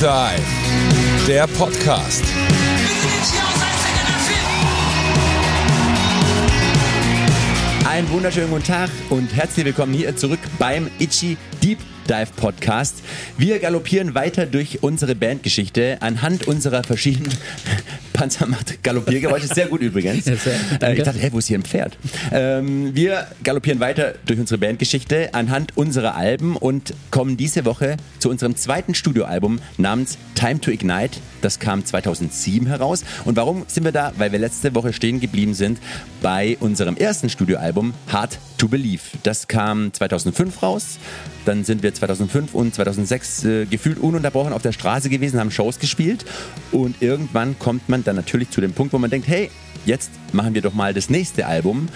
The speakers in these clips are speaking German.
Dive, der Podcast. Einen wunderschönen guten Tag und herzlich willkommen hier zurück beim Itchy Deep Dive Podcast. Wir galoppieren weiter durch unsere Bandgeschichte anhand unserer verschiedenen Panzer macht Galoppiergeräusche. Sehr gut übrigens. Ja, sehr, äh, ich dachte, hä, wo ist hier ein Pferd? Ähm, wir galoppieren weiter durch unsere Bandgeschichte anhand unserer Alben und kommen diese Woche zu unserem zweiten Studioalbum namens Time to Ignite. Das kam 2007 heraus. Und warum sind wir da? Weil wir letzte Woche stehen geblieben sind bei unserem ersten Studioalbum Hard to Believe. Das kam 2005 raus. Dann sind wir 2005 und 2006 äh, gefühlt ununterbrochen auf der Straße gewesen, haben Shows gespielt und irgendwann kommt man dann natürlich zu dem Punkt, wo man denkt, hey, jetzt machen wir doch mal das nächste Album.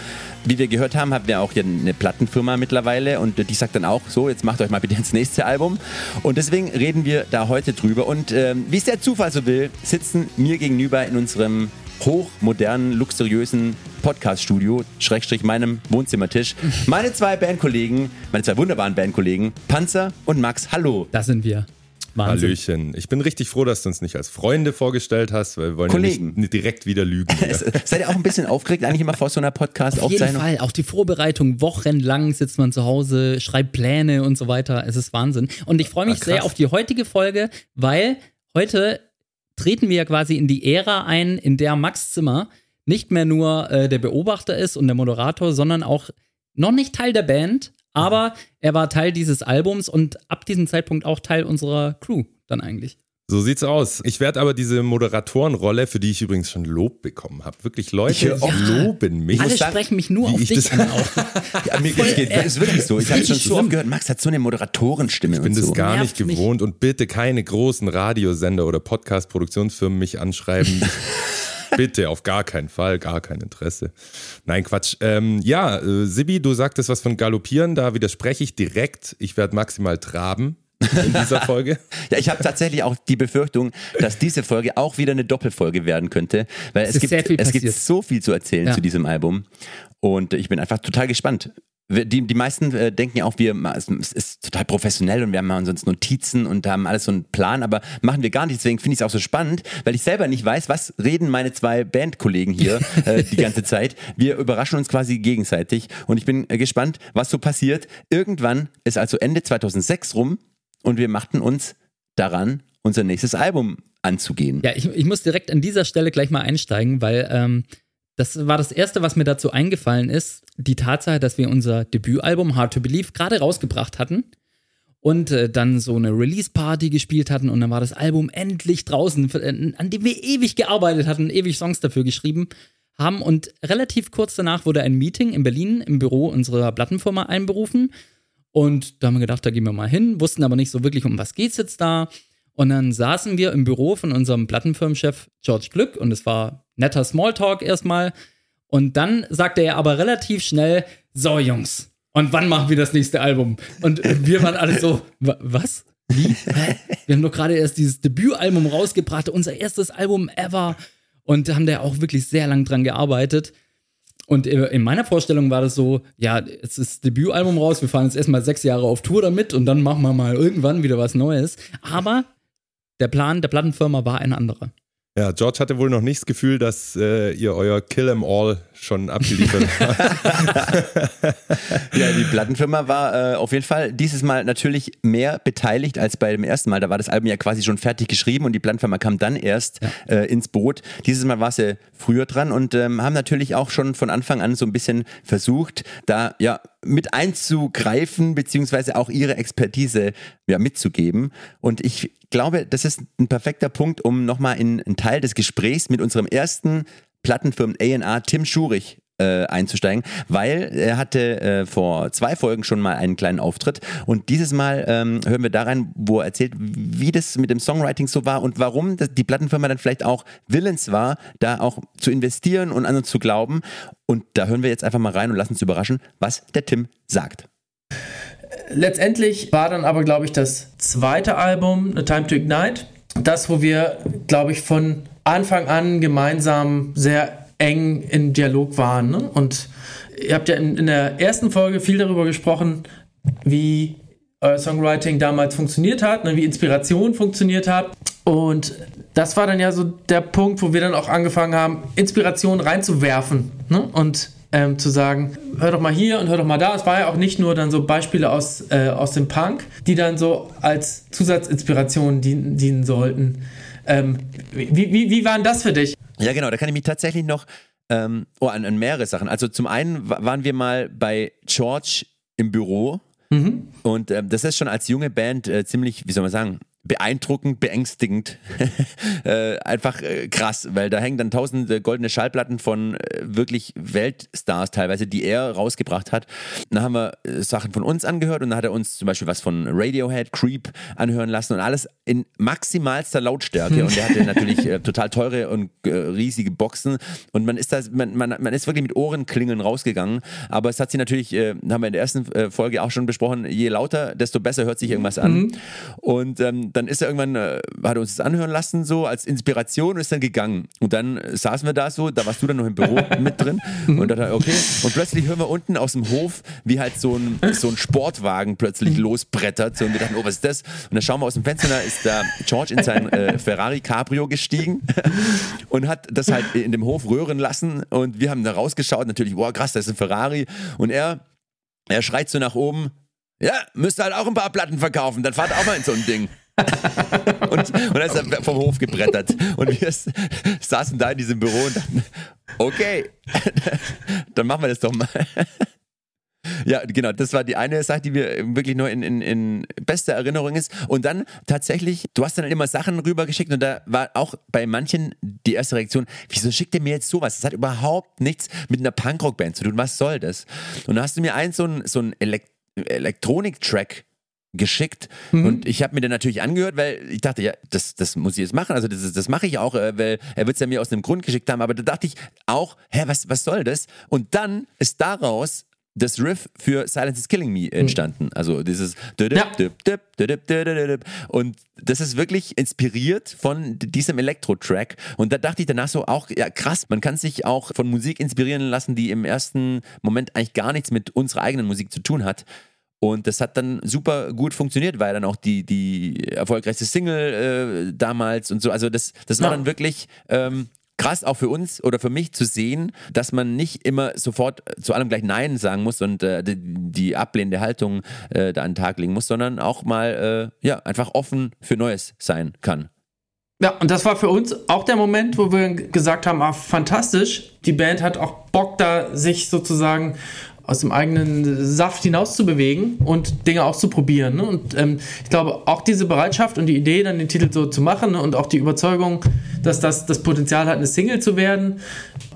Wie wir gehört haben, haben wir auch hier eine Plattenfirma mittlerweile und die sagt dann auch, so, jetzt macht euch mal bitte ins nächste Album. Und deswegen reden wir da heute drüber. Und ähm, wie es der Zufall so will, sitzen mir gegenüber in unserem hochmodernen, luxuriösen Podcast-Studio, Schrägstrich meinem Wohnzimmertisch, meine zwei Bandkollegen, meine zwei wunderbaren Bandkollegen, Panzer und Max. Hallo. Da sind wir. Wahnsinn. Hallöchen. Ich bin richtig froh, dass du uns nicht als Freunde vorgestellt hast, weil wir wollen Kollegen. ja nicht, direkt wieder lügen. Seid ihr auch ein bisschen aufgeregt eigentlich immer vor so einer Auf jeden Podcast-Aufzeichnung? Fall. Auch die Vorbereitung, wochenlang sitzt man zu Hause, schreibt Pläne und so weiter. Es ist Wahnsinn. Und ich freue mich Ah, sehr auf die heutige Folge, weil heute treten wir ja quasi in die Ära ein, in der Max Zimmer nicht mehr nur äh, der Beobachter ist und der Moderator, sondern auch noch nicht Teil der Band, aber er war Teil dieses Albums und ab diesem Zeitpunkt auch Teil unserer Crew dann eigentlich. So sieht's aus. Ich werde aber diese Moderatorenrolle, für die ich übrigens schon Lob bekommen habe, wirklich Leute oft- loben mich. Alle sprechen mich nur auf ich dich das- an. Ja, mir geht's, geht, das ist wirklich so. Ich habe schon so oft gehört, Max hat so eine Moderatorenstimme Ich bin das so. gar Nervt nicht mich. gewohnt und bitte keine großen Radiosender oder Podcast-Produktionsfirmen mich anschreiben. bitte, auf gar keinen Fall, gar kein Interesse. Nein, Quatsch. Ähm, ja, äh, Sibi, du sagtest was von Galoppieren, da widerspreche ich direkt. Ich werde maximal traben in dieser Folge. Ja, ich habe tatsächlich auch die Befürchtung, dass diese Folge auch wieder eine Doppelfolge werden könnte, weil es, ist gibt, es gibt so viel zu erzählen Ja. zu diesem Album und ich bin einfach total gespannt. Die, die meisten äh, denken ja auch, wir, es ist total professionell und wir haben sonst Notizen und haben alles so einen Plan, aber machen wir gar nicht. Deswegen finde ich es auch so spannend, weil ich selber nicht weiß, was reden meine zwei Bandkollegen hier äh, die ganze Zeit. Wir überraschen uns quasi gegenseitig und ich bin äh, gespannt, was so passiert. Irgendwann ist also Ende 2006 rum und wir machten uns daran, unser nächstes Album anzugehen. Ja, ich, ich muss direkt an dieser Stelle gleich mal einsteigen, weil ähm, das war das Erste, was mir dazu eingefallen ist. Die Tatsache, dass wir unser Debütalbum Hard to Believe gerade rausgebracht hatten und äh, dann so eine Release-Party gespielt hatten und dann war das Album endlich draußen, äh, an dem wir ewig gearbeitet hatten, ewig Songs dafür geschrieben haben und relativ kurz danach wurde ein Meeting in Berlin im Büro unserer Plattenfirma einberufen und da haben wir gedacht, da gehen wir mal hin, wussten aber nicht so wirklich, um was geht's jetzt da. Und dann saßen wir im Büro von unserem Plattenfirmenchef George Glück und es war netter Smalltalk erstmal. Und dann sagte er aber relativ schnell: So, Jungs, und wann machen wir das nächste Album? Und wir waren alle so: "Wa- Was? Wie? Wir haben doch gerade erst dieses Debütalbum rausgebracht, unser erstes Album ever. Und haben da auch wirklich sehr lang dran gearbeitet. Und in meiner Vorstellung war das so, ja, es ist Debütalbum raus, wir fahren jetzt erstmal sechs Jahre auf Tour damit und dann machen wir mal irgendwann wieder was Neues. Aber der Plan der Plattenfirma war ein anderer. Ja, George hatte wohl noch nicht das Gefühl, dass äh, ihr euer Kill 'em All schon abgeliefert. Ja, die Plattenfirma war äh, auf jeden Fall dieses Mal natürlich mehr beteiligt als beim ersten Mal. Da war das Album ja quasi schon fertig geschrieben und die Plattenfirma kam dann erst äh, ins Boot. Dieses Mal war sie früher dran und ähm, haben natürlich auch schon von Anfang an so ein bisschen versucht, da ja mit einzugreifen, beziehungsweise auch ihre Expertise ja, mitzugeben. Und ich glaube, das ist ein perfekter Punkt, um nochmal in einen Teil des Gesprächs mit unserem ersten Plattenfirmen A&R Tim Schurich äh, einzusteigen, weil er hatte äh, vor zwei Folgen schon mal einen kleinen Auftritt und dieses Mal ähm, hören wir da rein, wo er erzählt, wie das mit dem Songwriting so war und warum die Plattenfirma dann vielleicht auch willens war, da auch zu investieren und an uns zu glauben. Und da hören wir jetzt einfach mal rein und lassen uns überraschen, was der Tim sagt. letztendlich war dann aber, glaube ich, das zweite Album, A Time to Ignite, das, wo wir, glaube ich, von Anfang an gemeinsam sehr eng in Dialog waren. Ne? Und ihr habt ja in, in der ersten Folge viel darüber gesprochen, wie euer Songwriting damals funktioniert hat, ne, wie Inspiration funktioniert hat. Und das war dann ja so der Punkt, wo wir dann auch angefangen haben, Inspiration reinzuwerfen ne? und ähm, zu sagen, hör doch mal hier und hör doch mal da. Es war ja auch nicht nur dann so Beispiele aus, äh, aus dem Punk, die dann so als Zusatzinspiration dienen, dienen sollten. Ähm, wie, wie, wie waren das für dich? Ja, genau, da kann ich mich tatsächlich noch ähm, oh, an, an mehrere Sachen. Also zum einen waren wir mal bei George im Büro mhm. und ähm, das ist schon als junge Band äh, ziemlich, wie soll man sagen, beeindruckend, beängstigend, äh, einfach äh, krass, weil da hängen dann tausende goldene Schallplatten von äh, wirklich Weltstars teilweise, die er rausgebracht hat. Dann haben wir äh, Sachen von uns angehört und dann hat er uns zum Beispiel was von Radiohead, Creep anhören lassen und alles in maximalster Lautstärke. Und er hatte natürlich äh, total teure und äh, riesige Boxen. Und man ist da, man, man, man ist wirklich mit Ohrenklingeln rausgegangen, aber es hat sich natürlich, haben wir in der ersten Folge auch schon besprochen, je lauter, desto besser hört sich irgendwas an. Mhm. und ähm, dann ist er irgendwann, äh, hat er uns das anhören lassen, so als Inspiration und ist dann gegangen. Und dann äh, saßen wir da so, da warst du dann noch im Büro mit drin und dann, okay. Und plötzlich hören wir unten aus dem Hof, wie halt so ein, so ein Sportwagen plötzlich losbrettert. So, und wir dachten, oh, was ist das? Und dann schauen wir aus dem Fenster, da ist da George in sein äh, Ferrari Cabrio gestiegen und hat das halt in dem Hof röhren lassen. Und wir haben da rausgeschaut, natürlich, boah, krass, das ist ein Ferrari. Und er, er schreit so nach oben, ja, müsst halt auch ein paar Platten verkaufen, dann fahrt auch mal in so ein Ding und, und dann ist er vom Hof gebrettert. Und wir saßen da in diesem Büro und dachten, okay, dann machen wir das doch mal. Ja, genau, das war die eine Sache, die mir wirklich nur in, in, in bester Erinnerung ist. Und dann tatsächlich, du hast dann immer Sachen rübergeschickt und da war auch bei manchen die erste Reaktion, wieso schickt ihr mir jetzt sowas? Das hat überhaupt nichts mit einer Punkrock-Band zu tun. Was soll das? Und dann hast du mir einen so einen, so einen Elekt Elektronik-Track geschickt. Mhm. Und ich habe mir den natürlich angehört, weil ich dachte, ja, das, das muss ich jetzt machen. Also das, das mache ich auch, äh, weil er wird es ja mir aus einem Grund geschickt haben. Aber da dachte ich auch, hä, was, was soll das? Und dann ist daraus das Riff für Silence is Killing Me entstanden. Also dieses ja. und das ist wirklich inspiriert von diesem Elektro-Track. Und da dachte ich danach so auch, ja krass, man kann sich auch von Musik inspirieren lassen, die im ersten Moment eigentlich gar nichts mit unserer eigenen Musik zu tun hat. Und das hat dann super gut funktioniert, weil dann auch die, die erfolgreichste Single äh, damals und so. Also das, das war ja. dann wirklich ähm, krass auch für uns oder für mich zu sehen, dass man nicht immer sofort zu allem gleich Nein sagen muss und äh, die, die, ablehnende Haltung äh, da an den Tag legen muss, sondern auch mal äh, ja, einfach offen für Neues sein kann. Ja, und das war für uns auch der Moment, wo wir gesagt haben, ah, fantastisch, die Band hat auch Bock da, sich sozusagen aus dem eigenen Saft hinaus zu bewegen und Dinge auszuprobieren. Ne? Und ähm, ich glaube, auch diese Bereitschaft und die Idee, dann den Titel so zu machen ne? und auch die Überzeugung, dass das das Potenzial hat, eine Single zu werden,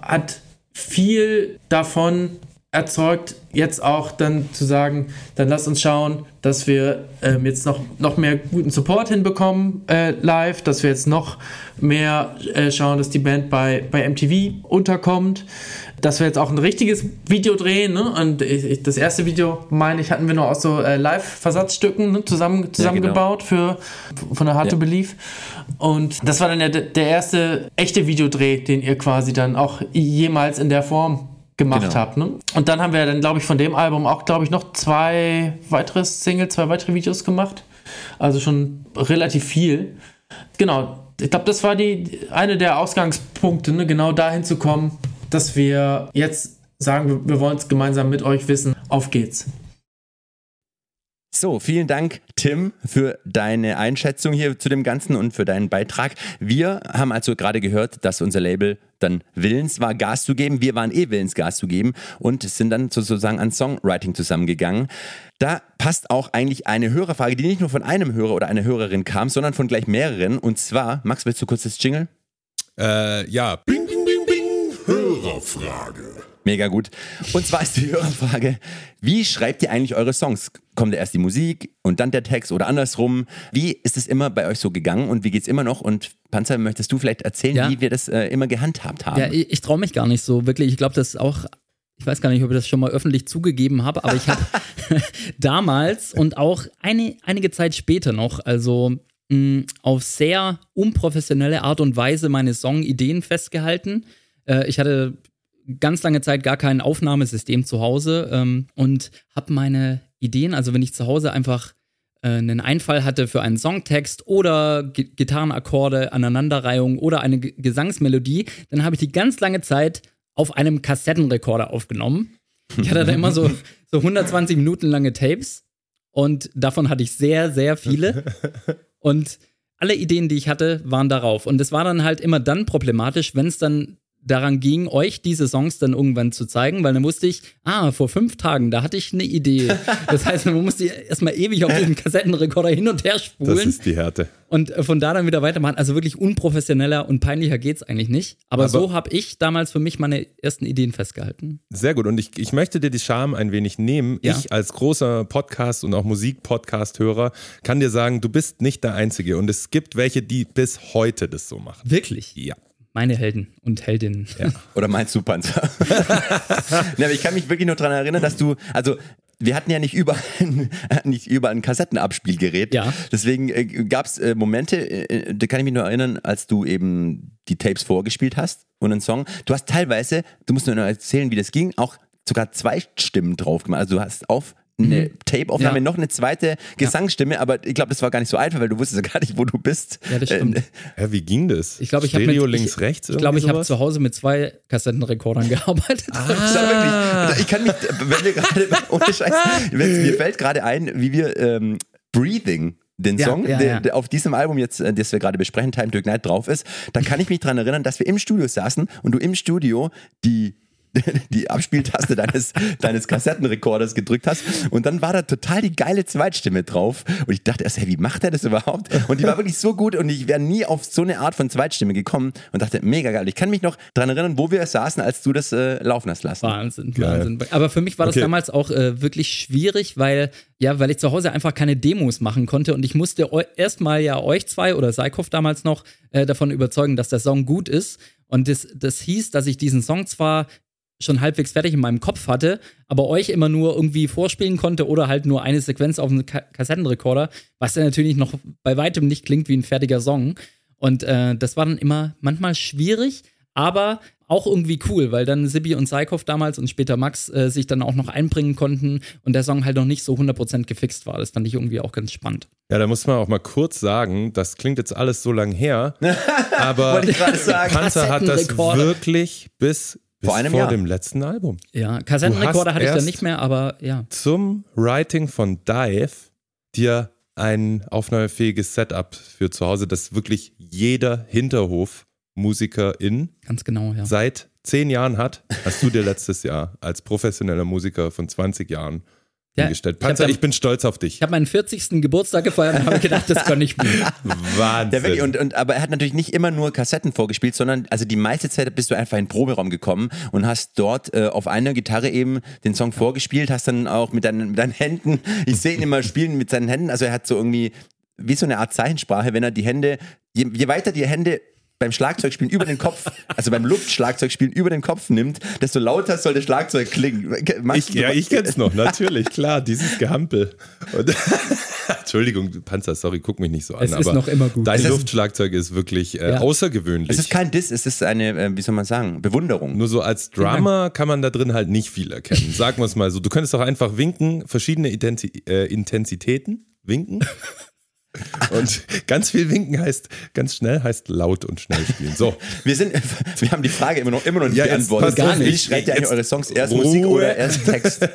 hat viel davon erzeugt, jetzt auch dann zu sagen, dann lass uns schauen, dass wir ähm, jetzt noch, noch mehr guten Support hinbekommen äh, live, dass wir jetzt noch mehr äh, schauen, dass die Band bei, bei MTV unterkommt, dass wir jetzt auch ein richtiges Video drehen. Ne? Und ich, ich, das erste Video, meine ich, hatten wir nur aus so äh, Live-Versatzstücken ne? zusammen, zusammengebaut ja, genau. für, von der Hard ja. to Believe. Und das war dann ja der erste echte Videodreh, den ihr quasi dann auch jemals in der Form gemacht genau. habt. Ne? Und dann haben wir dann, glaube ich, von dem Album auch, glaube ich, noch zwei weitere Singles, zwei weitere Videos gemacht. Also schon relativ viel. Genau. Ich glaube, das war die eine der Ausgangspunkte, ne? genau dahin zu kommen, dass wir jetzt sagen, wir, wollen es gemeinsam mit euch wissen. Auf geht's. So, vielen Dank, Tim, für deine Einschätzung hier zu dem Ganzen und für deinen Beitrag. Wir haben also gerade gehört, dass unser Label dann willens war, Gas zu geben. Wir waren eh willens, Gas zu geben und sind dann sozusagen an Songwriting zusammengegangen. Da passt auch eigentlich eine Hörerfrage, die nicht nur von einem Hörer oder einer Hörerin kam, sondern von gleich mehreren. Und zwar, Max, willst du kurz das Jingle? Äh, ja. Bing. Hörerfrage. Mega gut. Und zwar ist die Hörerfrage, wie schreibt ihr eigentlich eure Songs? Kommt erst die Musik und dann der Text oder andersrum? Wie ist es immer bei euch so gegangen und wie geht es immer noch? Und Panzer, möchtest du vielleicht erzählen, ja. wie wir das äh, immer gehandhabt haben? Ja, ich, ich traue mich gar nicht so wirklich. Ich glaube, das ist auch ich weiß gar nicht, ob ich das schon mal öffentlich zugegeben habe, aber ich habe damals und auch eine, einige Zeit später noch, also mh, auf sehr unprofessionelle Art und Weise meine Songideen festgehalten. Äh, ich hatte ganz lange Zeit gar kein Aufnahmesystem zu Hause ähm, und habe meine Ideen, also wenn ich zu Hause einfach äh, einen Einfall hatte für einen Songtext oder G Gitarrenakkorde, Aneinanderreihung oder eine G Gesangsmelodie, dann habe ich die ganz lange Zeit auf einem Kassettenrekorder aufgenommen. Ich hatte da immer so, so 120 Minuten lange Tapes und davon hatte ich sehr, sehr viele. Und alle Ideen, die ich hatte, waren darauf. Und es war dann halt immer dann problematisch, wenn es dann daran ging, euch diese Songs dann irgendwann zu zeigen, weil dann wusste ich, ah, vor fünf Tagen, da hatte ich eine Idee. Das heißt, man musste erstmal ewig auf diesen Kassettenrekorder hin und her spulen. Das ist die Härte. Und von da dann wieder weitermachen. Also wirklich unprofessioneller und peinlicher geht's eigentlich nicht. Aber, Aber so habe ich damals für mich meine ersten Ideen festgehalten. Sehr gut. Und ich, ich möchte dir die Scham ein wenig nehmen. Ja. Ich als großer Podcast- und auch Musik-Podcast-Hörer kann dir sagen, du bist nicht der Einzige. Und es gibt welche, die bis heute das so machen. Wirklich. Ja. Meine Helden und Heldinnen. Ja. Oder meinst du Panzer? ne, aber ich kann mich wirklich nur daran erinnern, dass du, also wir hatten ja nicht überall, nicht überall ein Kassettenabspielgerät. Ja. Deswegen äh, gab es äh, Momente, äh, da kann ich mich nur erinnern, als du eben die Tapes vorgespielt hast und einen Song. Du hast teilweise, du musst nur erzählen, wie das ging, auch sogar zwei Stimmen drauf gemacht. Also du hast auf eine Tape-Aufnahme Ja. noch eine zweite Gesangsstimme, aber ich glaube, das war gar nicht so einfach, weil du wusstest ja gar nicht, wo du bist. Ja, das stimmt. Äh, wie ging das? Ich glaube, ich habe Stereo mit, links, ich, rechts? Ich glaube, ich habe zu Hause mit zwei Kassettenrekordern gearbeitet. War wirklich, ich kann mich, wenn wir gerade, ohne Scheiß, mir fällt gerade ein, wie wir ähm, Breathing, den Ja, Song, ja, der, ja. der auf diesem Album jetzt, äh, das wir gerade besprechen, Time to Ignite drauf ist, da kann ich mich dran erinnern, dass wir im Studio saßen und du im Studio die die Abspieltaste deines, deines Kassettenrekorders gedrückt hast und dann war da total die geile Zweitstimme drauf und ich dachte erst, hey, wie macht er das überhaupt? Und die war wirklich so gut und ich wäre nie auf so eine Art von Zweitstimme gekommen und dachte, mega geil. Ich kann mich noch dran erinnern, wo wir saßen, als du das äh, laufen hast lassen. Wahnsinn, Geil. Wahnsinn. Aber für mich war das Okay. damals auch äh, wirklich schwierig, weil ja, weil ich zu Hause einfach keine Demos machen konnte und ich musste erstmal ja euch zwei oder Seikhoff damals noch äh, davon überzeugen, dass der Song gut ist. Und das, das hieß, dass ich diesen Song zwar schon halbwegs fertig in meinem Kopf hatte, aber euch immer nur irgendwie vorspielen konnte oder halt nur eine Sequenz auf einem Ka Kassettenrekorder, was dann natürlich noch bei weitem nicht klingt wie ein fertiger Song. Und äh, das war dann immer manchmal schwierig, aber auch irgendwie cool, weil dann Sibi und Seikhoff damals und später Max äh, sich dann auch noch einbringen konnten und der Song halt noch nicht so 100% gefixt war. Das fand ich irgendwie auch ganz spannend. Ja, da muss man auch mal kurz sagen, das klingt jetzt alles so lang her, aber. Panzer hat das wirklich bis, bis Vor einem vor Jahr. dem letzten Album. Ja, Kassettenrekorder hatte ich dann nicht mehr, aber ja. Zum Writing von Dive dir ein aufnahmefähiges Setup für zu Hause, das wirklich jeder Hinterhof-Musikerin Ganz genau, ja. seit zehn Jahren hat, hast du dir letztes Jahr als professioneller Musiker von 20 Jahren Ja, hingestellt. ich Panzer, dann- ich bin stolz auf dich. Ich habe meinen 40. Geburtstag gefeiert und habe gedacht, das kann ich mir. Wahnsinn. Ja, wirklich. Und, und, aber er hat natürlich nicht immer nur Kassetten vorgespielt, sondern also die meiste Zeit bist du einfach in den Proberaum gekommen und hast dort äh, auf einer Gitarre eben den Song vorgespielt, hast dann auch mit deinen, mit deinen Händen, ich sehe ihn immer spielen mit seinen Händen, also er hat so irgendwie wie so eine Art Zeichensprache, wenn er die Hände, je, je weiter die Hände beim Schlagzeugspielen über den Kopf, also beim Luftschlagzeugspielen über den Kopf nimmt, desto lauter soll das Schlagzeug klingen. Machst Ich, ja, ich kenn's noch, natürlich, klar, dieses Gehampel. Und Entschuldigung, Panzer, sorry, guck mich nicht so an. Es ist aber noch immer gut. Dein Es Luftschlagzeug ist wirklich äh, Ja. außergewöhnlich. Es ist kein Diss, es ist eine, äh, wie soll man sagen, Bewunderung. Nur so als Drummer kann man da drin halt nicht viel erkennen. Sagen wir es mal so. Du könntest doch einfach winken, verschiedene Identi äh, Intensitäten winken. Und ganz viel winken heißt, ganz schnell heißt laut und schnell spielen. So, Wir sind, wir haben die Frage immer noch, immer noch nicht Ja, jetzt beantwortet. passt auf, Wie ich- schreibt ihr eigentlich jetzt eure Songs? Erst Ruhe. Musik oder erst Text?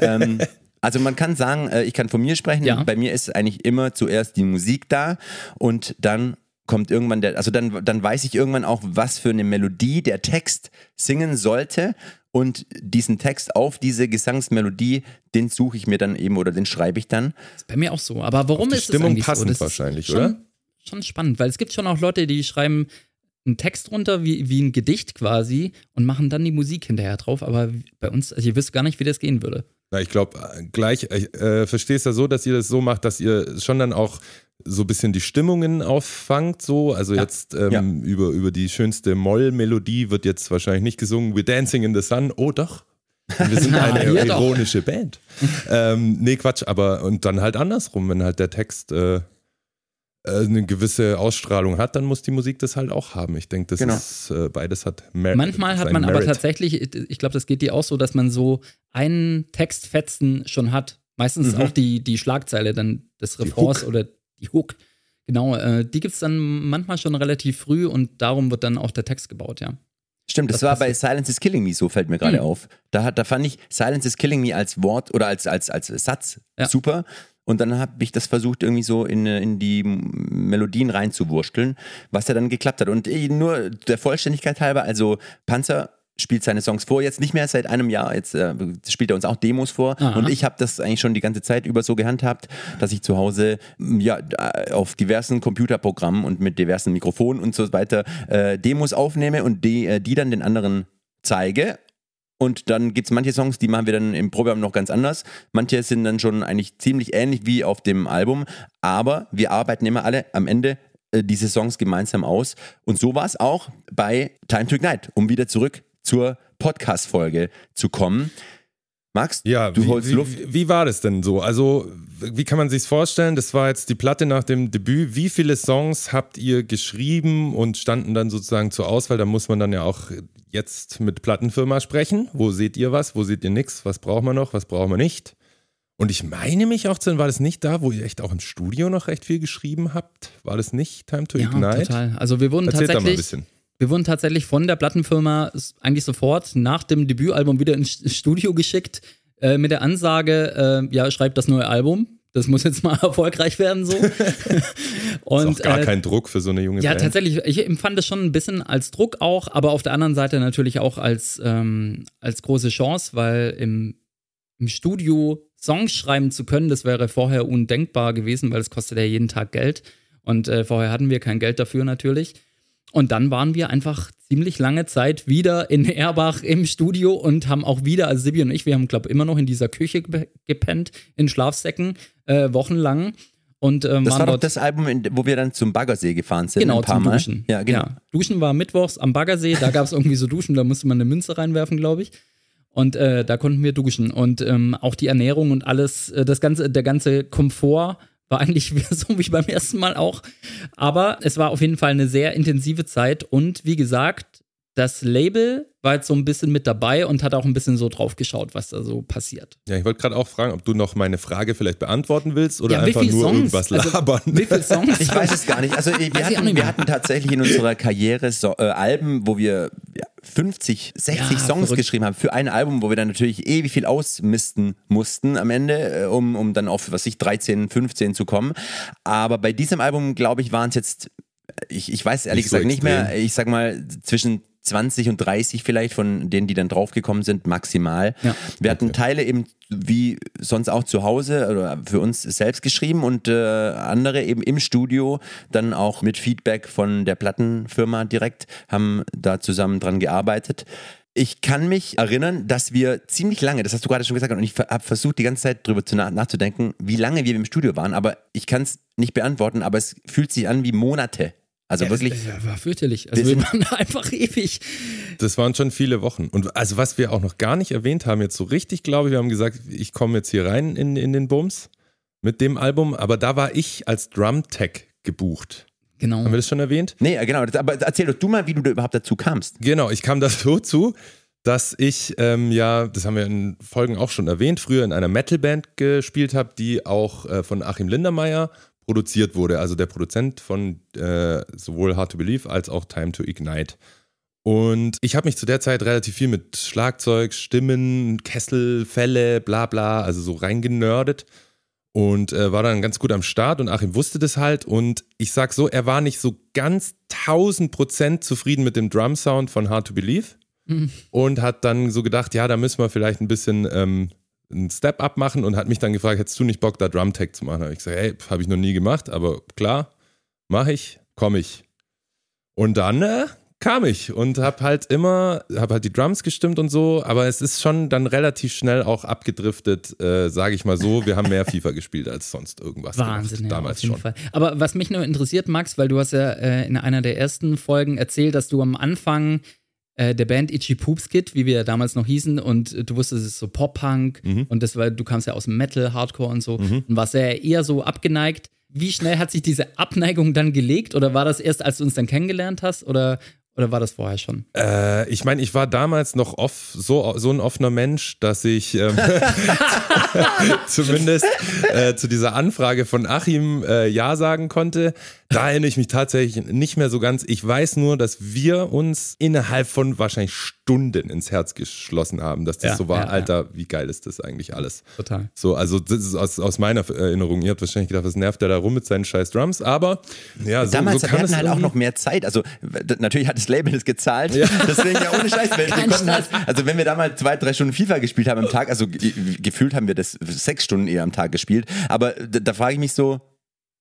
ähm, also man kann sagen, äh, ich kann von mir sprechen. Ja. Bei mir ist eigentlich immer zuerst die Musik da und dann kommt irgendwann der, also dann, dann weiß ich irgendwann auch, was für eine Melodie der Text singen sollte und diesen Text auf diese Gesangsmelodie, den suche ich mir dann eben oder den schreibe ich dann. ist bei mir auch so. Aber warum ist Stimmung es eigentlich passend so? Das wahrscheinlich, ist schon, oder? Schon spannend, weil es gibt schon auch Leute, die schreiben einen Text runter wie, wie ein Gedicht quasi und machen dann die Musik hinterher drauf. Aber bei uns, also ich wüsste gar nicht, wie das gehen würde. na, ich glaube, gleich, ich äh, verstehe es ja so, dass ihr das so macht, dass ihr schon dann auch so ein bisschen die Stimmungen auffangt, so. Also Ja. jetzt ähm, Ja. über, über die schönste Moll-Melodie wird jetzt wahrscheinlich nicht gesungen, We're Dancing in the Sun. Oh doch. Wir sind eine Ja, doch. ironische Band. ähm, nee, Quatsch, aber und dann halt andersrum, wenn halt der Text äh, äh, eine gewisse Ausstrahlung hat, dann muss die Musik das halt auch haben. Ich denke, das Genau. ist äh, beides hat Mer Manchmal hat man aber Merit. tatsächlich, ich glaube, das geht dir auch so, dass man so einen Textfetzen schon hat, Meistens Mhm. auch die, die Schlagzeile dann des Refrains oder die Hook. Genau, äh, die gibt es dann manchmal schon relativ früh und darum wird dann auch der Text gebaut, ja. Stimmt, das Was war bei? Silence is Killing Me so, fällt mir gerade Hm. auf. Da, hat, da fand ich Silence is Killing Me als Wort oder als, als, als Satz Ja. super. Und dann habe ich das versucht, irgendwie so in, äh, in die Melodien reinzuwursteln, was ja dann geklappt hat. Und eh, nur der Vollständigkeit halber, also Panzer spielt seine Songs vor, jetzt nicht mehr seit einem Jahr, jetzt äh, spielt er uns auch Demos vor. Aha. Und ich habe das eigentlich schon die ganze Zeit über so gehandhabt, dass ich zu Hause m, ja, äh, auf diversen Computerprogrammen und mit diversen Mikrofonen und so weiter äh, Demos aufnehme und die, äh, die dann den anderen zeige. Und dann gibt es manche Songs, die machen wir dann im Probealbum noch ganz anders. Manche sind dann schon eigentlich ziemlich ähnlich wie auf dem Album. Aber wir arbeiten immer alle am Ende äh, diese Songs gemeinsam aus. Und so war es auch bei Time to Ignite, um wieder zurück zur Podcast-Folge zu kommen. Max, Ja, du wie, holst wie, Luft. Wie, wie war das denn so? Also, wie kann man sich's vorstellen? Das war jetzt die Platte nach dem Debüt. Wie viele Songs habt ihr geschrieben und standen dann sozusagen zur Auswahl? Da muss man dann ja auch jetzt mit Plattenfirma sprechen. Wo seht ihr was? Wo seht ihr nichts? Was braucht man noch? Was braucht man nicht? Und ich meine mich auch zu, war das nicht da, wo ihr echt auch im Studio noch recht viel geschrieben habt? War das nicht Time to Ja, Ignite? total. Also wir wurden Erzählt da mal ein tatsächlich, bisschen. Wir wurden tatsächlich von der Plattenfirma eigentlich sofort nach dem Debütalbum wieder ins Studio geschickt äh, mit der Ansage, äh, ja, schreibt das neue Album. Das muss jetzt mal erfolgreich werden so. Und ist auch gar äh, kein Druck für so eine junge ja, Band. tatsächlich. Ich empfand das schon ein bisschen als Druck auch, aber auf der anderen Seite natürlich auch als, ähm, als große Chance, weil im, im Studio Songs schreiben zu können, das wäre vorher undenkbar gewesen, weil es kostet ja jeden Tag Geld. Und äh, vorher hatten wir kein Geld dafür natürlich. Und dann waren wir einfach ziemlich lange Zeit wieder in Erbach im Studio und haben auch wieder, also Sibi und ich, wir haben, glaube ich, immer noch in dieser Küche ge- gepennt, in Schlafsäcken, äh, wochenlang. Und ähm, Das waren war doch dort das Album, wo wir dann zum Baggersee gefahren sind. Genau, ein paar zum Mal. Duschen. Ja, genau. Duschen war mittwochs am Baggersee, da gab es irgendwie so Duschen, da musste man eine Münze reinwerfen, glaube ich. Und äh, da konnten wir duschen. Und ähm, auch die Ernährung und alles, äh, das ganze, der ganze Komfort war eigentlich so wie beim ersten Mal auch. Aber es war auf jeden Fall eine sehr intensive Zeit. Und wie gesagt, das Label war jetzt so ein bisschen mit dabei und hat auch ein bisschen so drauf geschaut, was da so passiert. Ja, ich wollte gerade auch fragen, ob du noch meine Frage vielleicht beantworten willst oder Ja, einfach nur Songs? irgendwas Also, labern. Wie viele Songs? Ich weiß es gar nicht. Also wir, hatten, nicht wir hatten tatsächlich in unserer Karriere so, äh, Alben, wo wir ja, 50, 60 Ja, Songs verrückt. geschrieben haben für ein Album, wo wir dann natürlich ewig viel ausmisten mussten am Ende, äh, um, um dann auf, was ich, 13, 15 zu kommen. Aber bei diesem Album, glaube ich, waren es jetzt, ich, ich weiß ehrlich Nicht so gesagt nicht mehr, ich sag mal zwischen 20 und 30 vielleicht von denen, die dann draufgekommen sind, maximal. Ja. Wir hatten Teile eben wie sonst auch zu Hause oder für uns selbst geschrieben und äh, andere eben im Studio dann auch mit Feedback von der Plattenfirma direkt haben da zusammen dran gearbeitet. Ich kann mich erinnern, dass wir ziemlich lange, das hast du gerade schon gesagt, und ich habe versucht, die ganze Zeit drüber nach nachzudenken, wie lange wir im Studio waren, aber ich kann es nicht beantworten, aber es fühlt sich an wie Monate. Also Ja, wirklich. Es war fürchterlich. Also Wir waren da einfach ewig. Das waren schon viele Wochen. Und also was wir auch noch gar nicht erwähnt haben, jetzt so richtig, glaube ich, wir haben gesagt, ich komme jetzt hier rein in, in den Bums mit dem Album, aber da war ich als Drum-Tech gebucht. Genau. Haben wir das schon erwähnt? Nee, genau. Das, aber erzähl doch du mal, wie du da überhaupt dazu kamst. Genau, ich kam da so zu, dass ich ähm, ja, das haben wir in Folgen auch schon erwähnt, früher in einer Metalband gespielt habe, die auch äh, von Achim Lindermeier produziert wurde, also der Produzent von äh, sowohl Hard to Believe als auch Time to Ignite. Und ich habe mich zu der Zeit relativ viel mit Schlagzeug, Stimmen, Kessel, Fälle, bla bla, also so reingenördet. Und äh, war dann ganz gut am Start und Achim wusste das halt. Und ich sag so, er war nicht so ganz 1000 Prozent zufrieden mit dem Drum-Sound von Hard to Believe. Und hat dann so gedacht, ja, da müssen wir vielleicht ein bisschen ähm, einen Step-Up machen und hat mich dann gefragt, hättest du nicht Bock, da Drum-Tech zu machen? Hab ich gesagt, hey, habe ich noch nie gemacht, aber klar, mache ich, komme ich. Und dann äh, kam ich und habe halt immer, habe halt die Drums gestimmt und so, aber es ist schon dann relativ schnell auch abgedriftet, äh, sage ich mal so. Wir haben mehr FIFA gespielt als sonst irgendwas Wahnsinn, gemacht, ja, damals auf jeden schon. Fall. Aber was mich nur interessiert, Max, weil du hast ja äh, in einer der ersten Folgen erzählt, dass du am Anfang äh, der Band Itchy Poops Kid, wie wir ja damals noch hießen, und äh, du wusstest, es ist so Pop-Punk Mhm. und das war, du kamst ja aus Metal, Hardcore und so und warst ja eher so abgeneigt. Wie schnell hat sich diese Abneigung dann gelegt oder war das erst, als du uns dann kennengelernt hast oder Oder war das vorher schon? Äh, ich meine, ich war damals noch off, so, so ein offener Mensch, dass ich ähm, zumindest äh, zu dieser Anfrage von Achim äh, Ja sagen konnte. Da erinnere ich mich tatsächlich nicht mehr so ganz. Ich weiß nur, dass wir uns innerhalb von wahrscheinlich Stunden ins Herz geschlossen haben, dass das Ja, so war. ja, ja. Alter, wie geil ist das eigentlich alles? Total. So, also das ist aus, aus meiner Erinnerung. Ihr habt wahrscheinlich gedacht, was nervt der da rum mit seinen scheiß Drums? Aber ja, so, Damals so wir kann hatten es halt auch noch mehr Zeit. Also natürlich hat das Label das gezahlt. Deswegen ja ohne Scheiß. Wir, wir halt, also wenn wir da mal zwei, drei Stunden FIFA gespielt haben am Tag, also ge- gefühlt haben wir das sechs Stunden eher am Tag gespielt. Aber da, da frage ich mich so,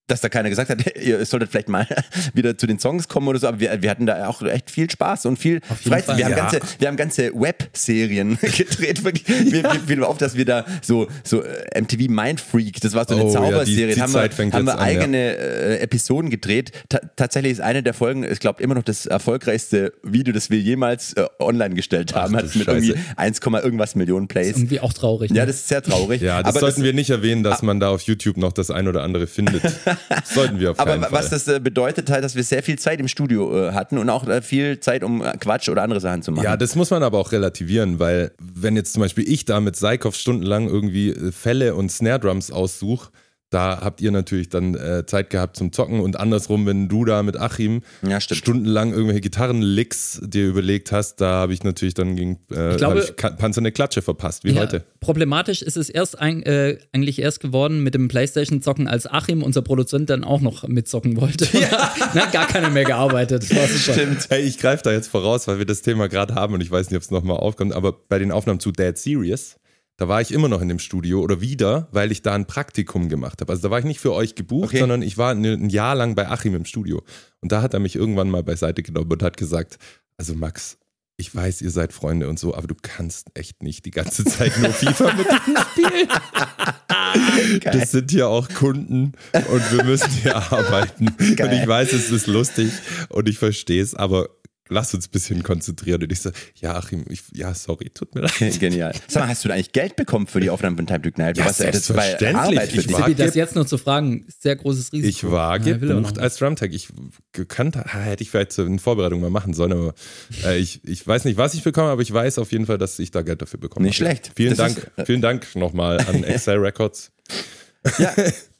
dass da keiner gesagt hat, ihr solltet vielleicht mal wieder zu den Songs kommen oder so, aber wir, wir hatten da auch echt viel Spaß und viel Freizeit. Fall. Wir haben, Ja. ganze, wir haben ganze Webserien gedreht, wirklich. Mir, mir fiel auf, dass wir da so, so äh, MTV Mindfreak, das war so eine Oh, ja, die- Zauberserie, die haben, wir, haben wir an, ja. eigene äh, Episoden gedreht. Ta tatsächlich ist eine der Folgen, ich glaube, immer noch das erfolgreichste Video, das wir jemals äh, online gestellt haben. Ach, Hat mit irgendwie Scheiße. 1, irgendwas Millionen Plays. Irgendwie auch traurig. Ja, ne? das ist sehr traurig. Ja, das aber sollten wir nicht erwähnen, dass man da auf YouTube noch das ein oder andere findet. Sollten wir auf keinen aber Fall. was das äh, bedeutet halt, dass wir sehr viel Zeit im Studio äh, hatten und auch äh, viel Zeit, um Quatsch oder andere Sachen zu machen. Ja, das muss man aber auch relativieren, weil wenn jetzt zum Beispiel ich da mit Seikov stundenlang irgendwie Fälle und Snare Drums aussuche, da habt ihr natürlich dann äh, Zeit gehabt zum Zocken und andersrum, wenn du da mit Achim Ja, stundenlang irgendwelche Gitarrenlicks dir überlegt hast, da habe ich natürlich dann gegen äh, Ich glaube- ich Panzer eine Klatsche verpasst, wie Ja, heute. Problematisch ist es erst ein, äh, eigentlich erst geworden mit dem Playstation-Zocken, als Achim, unser Produzent, dann auch noch mitzocken wollte. Ja. Na, gar keiner mehr gearbeitet. Das war super. Stimmt. Hey, ich greife da jetzt voraus, weil wir das Thema gerade haben und ich weiß nicht, ob es nochmal aufkommt, aber bei den Aufnahmen zu Dead Serious, da war ich immer noch in dem Studio oder wieder, weil ich da ein Praktikum gemacht habe. Also da war ich nicht für euch gebucht, Okay. sondern ich war ne- ein Jahr lang bei Achim im Studio. Und da hat er mich irgendwann mal beiseite genommen und hat gesagt, also Max, ich weiß, ihr seid Freunde und so, aber du kannst echt nicht die ganze Zeit nur FIFA mit denen spielen. Das sind hier auch Kunden und wir müssen hier arbeiten. Und Geil. ich weiß, es ist lustig und ich verstehe es, aber lass uns ein bisschen konzentrieren. Und ich so, ja, Achim, ich, ja, sorry, tut mir leid. Genial. Sag mal, hast du da eigentlich Geld bekommen für die Aufnahmen von Time to Ignite? Ja, Was- das selbstverständlich. Arbeit für Ich dich. das jetzt noch zu fragen, ist sehr großes Risiko. Ich war Ja, will gebucht als Drumtech. Ich gekannt, hätte ich vielleicht in Vorbereitung mal machen sollen, aber äh, ich, ich weiß nicht, was ich bekomme, aber ich weiß auf jeden Fall, dass ich da Geld dafür bekomme. Nicht schlecht. Vielen Das Dank, ist- äh, vielen Dank nochmal an Excel Records. Ja.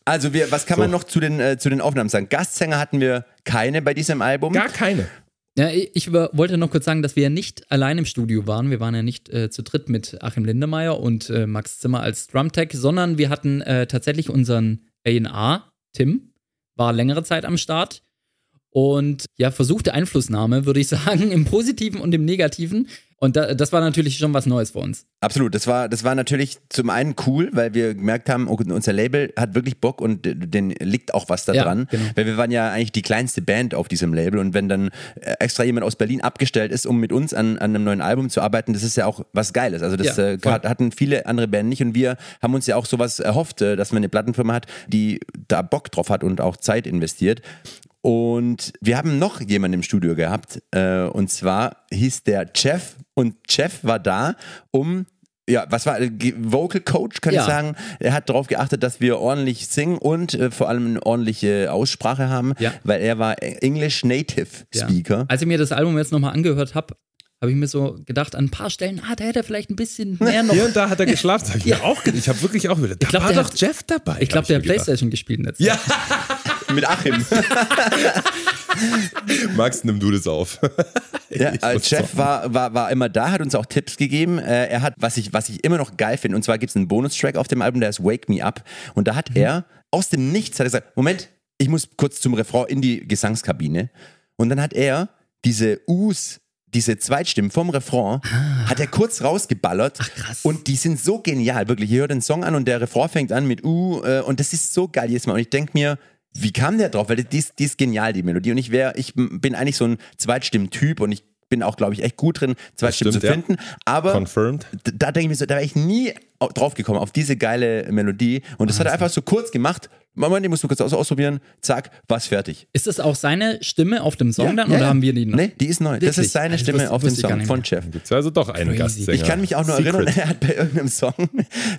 Also wir, was kann So. man noch zu den, äh, zu den Aufnahmen sagen? Gastsänger hatten wir keine bei diesem Album. Gar keine. Ja, ich wollte noch kurz sagen, dass wir ja nicht allein im Studio waren. Wir waren ja nicht äh, zu dritt mit Achim Lindemeyer und äh, Max Zimmer als Drumtech, sondern wir hatten äh, tatsächlich unseren A&R, Tim, war längere Zeit am Start und ja, versuchte Einflussnahme, würde ich sagen, im Positiven und im Negativen. Und da, das war natürlich schon was Neues für uns. Absolut, das war, das war natürlich zum einen cool, weil wir gemerkt haben, unser Label hat wirklich Bock und den liegt auch was da Ja, dran. genau. Weil wir waren ja eigentlich die kleinste Band auf diesem Label und wenn dann äh, extra jemand aus Berlin abgestellt ist, um mit uns an, an einem neuen Album zu arbeiten, das ist ja auch was Geiles. Also das Ja, äh, hat, hatten viele andere Banden nicht und wir haben uns ja auch sowas erhofft, äh, dass man eine Plattenfirma hat, die da Bock drauf hat und auch Zeit investiert. Und wir haben noch jemanden im Studio gehabt, äh, und zwar hieß der Jeff. Und Jeff war da, um, ja, was war, äh, Vocal Coach, kann Ja. ich sagen. Er hat darauf geachtet, dass wir ordentlich singen und äh, vor allem eine ordentliche Aussprache haben, Ja. weil er war English Native Ja. Speaker. Als ich mir das Album jetzt nochmal angehört habe, habe ich mir so gedacht, an ein paar Stellen, ah, da hätte er vielleicht ein bisschen mehr noch. Hier und da hat er geschlafen. Das hab ich Ja. mir auch gedacht. Ich habe wirklich auch wieder. Da glaub, war der doch hat- Jeff dabei. Ich glaube, der hat. Playstation gespielt letztes Ja, Mit Achim. Max, nimm du das auf. Ja, äh, Jeff war, war, war immer da, hat uns auch Tipps gegeben. Äh, er hat, was ich, was ich immer noch geil finde, und zwar gibt es einen Bonustrack auf dem Album, der ist Wake Me Up. Und da hat Mhm. er aus dem Nichts hat er gesagt: Moment, ich muss kurz zum Refrain in die Gesangskabine. Und dann hat er diese U's, diese Zweitstimmen vom Refrain, hat er kurz rausgeballert. Ah. Ach, krass. Und die sind so genial, wirklich. Ihr hört den Song an und der Refrain fängt an mit U. Äh, und das ist so geil jedes Mal. Und ich denke mir, wie kam der drauf? Weil die ist, die ist genial, die Melodie. Und ich wäre, ich bin eigentlich so ein Zweitstimmen-Typ und ich bin auch, glaube ich, echt gut drin, Zweitstimmen zu stimmt, ja. finden. Aber Confirmed. da denke ich mir so, da wäre ich nie au- drauf gekommen, auf diese geile Melodie. Und das hat er einfach so kurz gemacht. Moment, ich muss nur kurz aus ausprobieren. Zack, war's fertig. Ist das auch seine Stimme auf dem Song dann oder ja. haben wir die noch? Nee, die ist neu. Das Wirklich? ist seine Also, Stimme wusste- auf dem Song von. Jeff. Gibt es also doch einen Crazy. Gastsänger. Ich kann mich auch nur Secret. erinnern, er hat bei irgendeinem Song,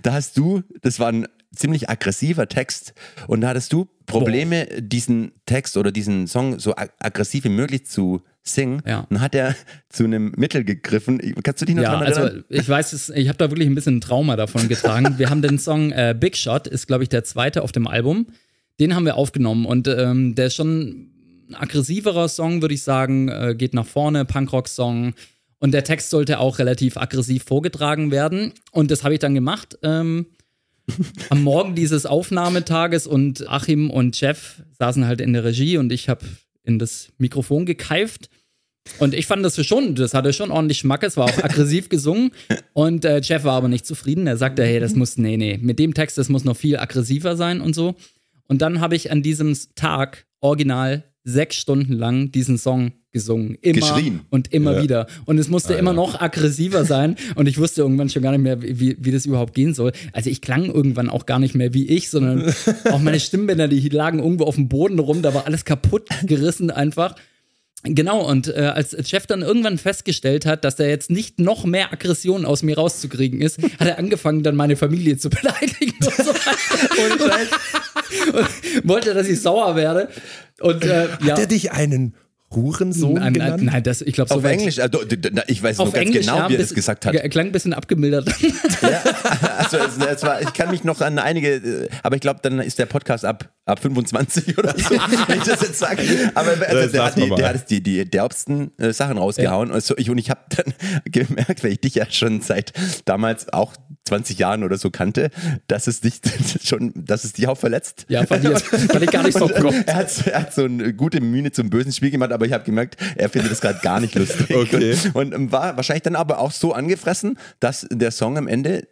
da hast du, das war ein ziemlich aggressiver Text und da hattest du Probleme, diesen Text oder diesen Song so ag aggressiv wie möglich zu singen. Ja. Und hat er zu einem Mittel gegriffen. Kannst du dich noch Ja, dran erinnern? also ich weiß es, ich habe da wirklich ein bisschen ein Trauma davon getragen. Wir haben den Song äh, Big Shot, ist glaube ich der zweite auf dem Album. Den haben wir aufgenommen und ähm, der ist schon ein aggressiverer Song, würde ich sagen, äh, geht nach vorne, Punkrock-Song. Und der Text sollte auch relativ aggressiv vorgetragen werden. Und das habe ich dann gemacht. Ähm, am Morgen dieses Aufnahmetages und Achim und Jeff saßen halt in der Regie und ich habe in das Mikrofon gekeift. Und ich fand das schon, das hatte schon ordentlich Schmack, es war auch aggressiv gesungen. Und äh, Jeff war aber nicht zufrieden. Er sagte, hey, das muss, nee, nee, mit dem Text, das muss noch viel aggressiver sein und so. Und dann habe ich an diesem Tag original sechs Stunden lang diesen Song gesungen. Immer Geschrien. und immer Ja. wieder. Und es musste immer noch aggressiver sein. Und ich wusste irgendwann schon gar nicht mehr, wie, wie das überhaupt gehen soll. Also ich klang irgendwann auch gar nicht mehr wie ich, sondern auch meine Stimmbänder, die lagen irgendwo auf dem Boden rum. Da war alles kaputt gerissen einfach. Genau, und äh, als Chef dann irgendwann festgestellt hat, dass da jetzt nicht noch mehr Aggression aus mir rauszukriegen ist, hat er angefangen, dann meine Familie zu beleidigen und so weiter. und wollte, dass ich sauer werde. Und äh, ja. Hat er dich einen Hurensohn Nein, nein, genannt? nein, das, ich glaube, so auf Englisch, also, ich weiß nur ganz Englisch, genau, ja, wie er das gesagt hat. Er klang ein bisschen abgemildert. Ja, also es, es war, ich kann mich noch an einige, äh, aber ich glaube, dann ist der Podcast ab, ab 25 oder so, wenn ich das jetzt sage. Aber also, Das der, hat die, der hat die, die derbsten äh, Sachen rausgehauen. Und, so, ich, und ich habe dann gemerkt, weil ich dich ja schon seit damals auch 20 Jahren oder so kannte, dass es dich schon, dass es dich auch verletzt. Ja, fand ich, fand ich gar nicht so prompt. er, hat, er hat so eine gute Mühe zum bösen Spiel gemacht, aber ich habe gemerkt, er findet das gerade gar nicht lustig. Okay. Und, und war wahrscheinlich dann aber auch so angefressen, dass der Song am Ende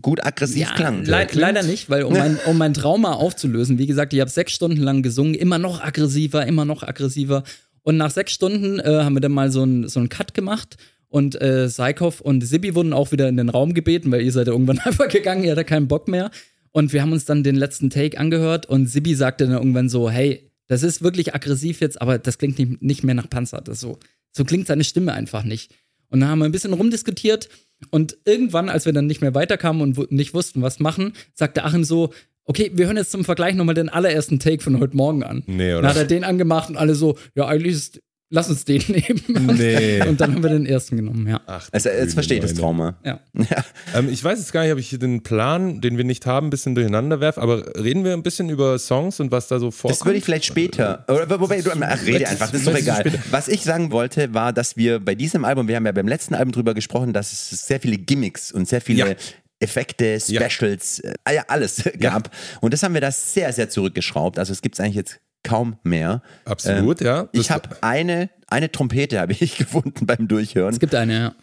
gut aggressiv Ja, klang. le leider nicht, weil um mein, um mein Trauma aufzulösen, wie gesagt, ich habe sechs Stunden lang gesungen, immer noch aggressiver, immer noch aggressiver. Und nach sechs Stunden äh, haben wir dann mal so einen so einen Cut gemacht. Und äh, Seikov und Sibi wurden auch wieder in den Raum gebeten, weil ihr seid ja irgendwann einfach gegangen, ihr hattet keinen Bock mehr. Und wir haben uns dann den letzten Take angehört und Sibi sagte dann irgendwann so, hey, das ist wirklich aggressiv jetzt, aber das klingt nicht, nicht mehr nach Panzer. Das so, so klingt seine Stimme einfach nicht. Und dann haben wir ein bisschen rumdiskutiert und irgendwann, als wir dann nicht mehr weiterkamen und nicht wussten, was machen, sagte Achim so, okay, wir hören jetzt zum Vergleich nochmal den allerersten Take von heute Morgen an. Nee, oder? Dann hat er den angemacht und alle so, ja, eigentlich ist, lass uns den nehmen. Nee. Und dann haben wir den ersten genommen, ja. Ach, Also jetzt verstehe ich das Trauma. Ja. Ähm, ich weiß jetzt gar nicht, ob ich hier den Plan, den wir nicht haben, ein bisschen durcheinander werfe, aber reden wir ein bisschen über Songs und was da so vorkommt? Das würde ich vielleicht später. Oder, wobei, du, ach, rede einfach, das ist doch egal. Was ich sagen wollte, war, dass wir bei diesem Album, wir haben ja beim letzten Album drüber gesprochen, dass es sehr viele Gimmicks und sehr viele Ja. Effekte, Specials, äh, ah ja, alles gab. Und das haben wir da sehr, sehr zurückgeschraubt. Also es gibt es eigentlich jetzt kaum mehr. Absolut, ja. Ich habe eine, eine Trompete habe ich gefunden beim Durchhören. Es gibt eine, ja.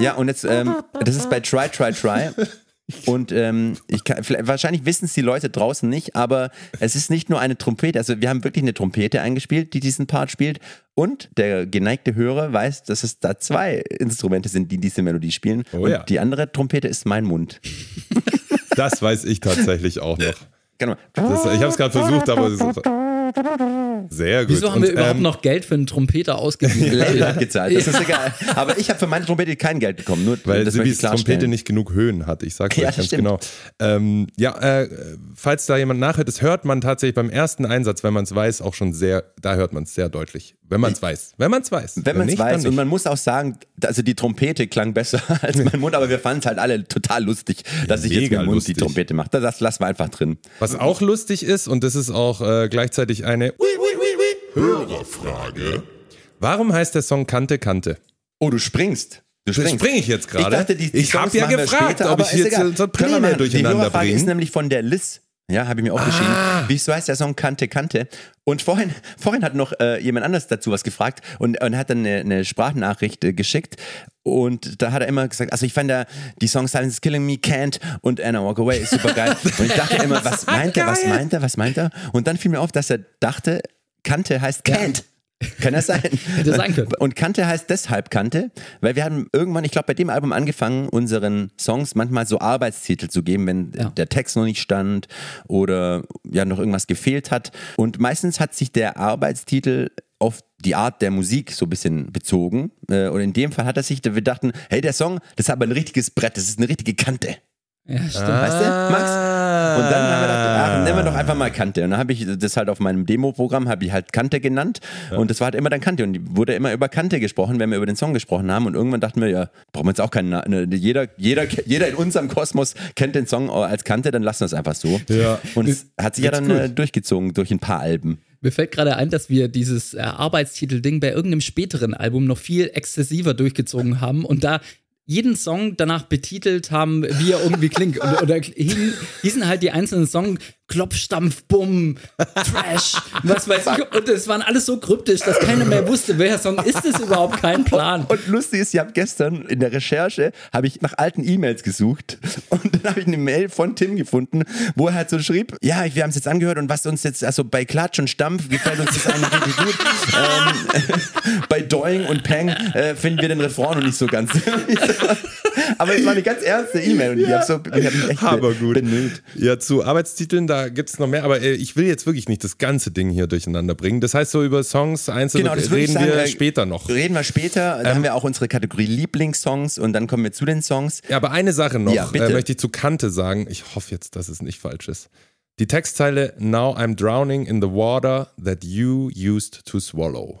Ja, und jetzt, ähm, das ist bei Try, Try, Try. Und ähm, ich kann, wahrscheinlich wissen es die Leute draußen nicht, aber es ist nicht nur eine Trompete. Also wir haben wirklich eine Trompete eingespielt, die diesen Part spielt. Und der geneigte Hörer weiß, dass es da zwei Instrumente sind, die diese Melodie spielen. Oh und ja. die andere Trompete ist mein Mund. Das weiß ich tatsächlich auch noch. Genau. Das, ich habe es gerade versucht, aber sehr gut. Wieso haben wir Und, überhaupt ähm, noch Geld für einen Trompeter ausgegeben? Label hat gezahlt, das ist egal. Aber ich habe für meine Trompete kein Geld bekommen. Nur Weil Sibis klarstellen. Trompete nicht genug Höhen hat. Ich sag's Ja, euch ganz stimmt. genau. Ähm, ja, äh, falls da jemand nachhört, das hört man tatsächlich beim ersten Einsatz, wenn man es weiß, auch schon sehr, da hört man es sehr deutlich. Wenn man es weiß. Wenn man es weiß. Wenn man es weiß. Und man muss auch sagen, also die Trompete klang besser als mein Mund, aber wir fanden es halt alle total lustig, dass ich jetzt mit dem Mund lustig. die Trompete mache. Das lassen wir einfach drin. Was auch lustig ist, und das ist auch äh, gleichzeitig eine Hörerfrage. Warum heißt der Song Kante Kante? Oh, du springst. Du springst. springe ich jetzt gerade. Ich dachte, die, die ich habe Songs ja gefragt, später, ob aber ich ist jetzt egal. so, Pläne Die durcheinander Hörerfrage ist bringe. nämlich von der Liz. Ja, habe ich mir aufgeschrieben. Ah. Wieso heißt der Song Kante Kante? Und vorhin, vorhin hat noch äh, jemand anders dazu was gefragt und, und hat dann eine, eine Sprachnachricht äh, geschickt. Und da hat er immer gesagt, also ich fand da die Song Silence is Killing Me, Can't und Anna Walk Away ist super geil. und ich dachte immer, was meint er, was meint er, was meint er? Und dann fiel mir auf, dass er dachte, Kante heißt Can't. Kann das sein? Hätte sein können. Und Kante heißt deshalb Kante, weil wir haben irgendwann, ich glaube, bei dem Album angefangen, unseren Songs manchmal so Arbeitstitel zu geben, wenn Ja. der Text noch nicht stand oder ja noch irgendwas gefehlt hat. Und meistens hat sich der Arbeitstitel auf die Art der Musik so ein bisschen bezogen. Äh, Und in dem Fall hat er sich, wir dachten, hey, der Song, das ist aber ein richtiges Brett, das ist eine richtige Kante. Ja, stimmt. Weißt du, Max? Und dann haben wir gedacht, ach, nehmen wir doch einfach mal Kante. Und dann habe ich das halt auf meinem Demo-Programm, habe ich halt Kante genannt. Und das war halt immer dann Kante. Und wurde immer über Kante gesprochen, wenn wir über den Song gesprochen haben. Und irgendwann dachten wir, ja, brauchen wir jetzt auch keinen, Na- ne, jeder, jeder, jeder in unserem Kosmos kennt den Song als Kante, dann lassen wir es einfach so. Ja. Und es hat sich ja dann gut. äh, durchgezogen durch ein paar Alben. Mir fällt gerade ein, dass wir dieses äh, Arbeitstitel-Ding bei irgendeinem späteren Album noch viel exzessiver durchgezogen haben und da jeden Song danach betitelt haben, wie er irgendwie klingt. Und, oder hießen, halt die einzelnen Songs Klopfstampf, Bumm, Trash, was weiß ich. Und es waren alles so kryptisch, dass keiner mehr wusste, welcher Song ist es überhaupt, kein Plan. Und lustig ist, ich habe gestern in der Recherche habe ich nach alten E-Mails gesucht und dann habe ich eine Mail von Tim gefunden, wo er halt so schrieb, ja, wir haben es jetzt angehört und was uns jetzt, also bei Klatsch und Stampf gefällt uns das eigentlich richtig gut. ähm, bei Doing und Peng äh, finden wir den Refrain noch nicht so ganz. Aber es war eine ganz ernste E-Mail und ich habe so, ich hab mich echt Aber be- gut. bemüht. Ja, zu Arbeitstiteln, da gibt es noch mehr, aber äh, ich will jetzt wirklich nicht das ganze Ding hier durcheinander bringen. Das heißt, so über Songs einzeln Genau, reden sagen, wir später noch. Reden wir später, da haben wir auch unsere Kategorie Lieblingssongs und dann kommen wir zu den Songs. Ja, aber eine Sache noch Ja, äh, möchte ich zu Kante sagen. Ich hoffe jetzt, dass es nicht falsch ist. Die Textzeile Now I'm drowning in the water that you used to swallow.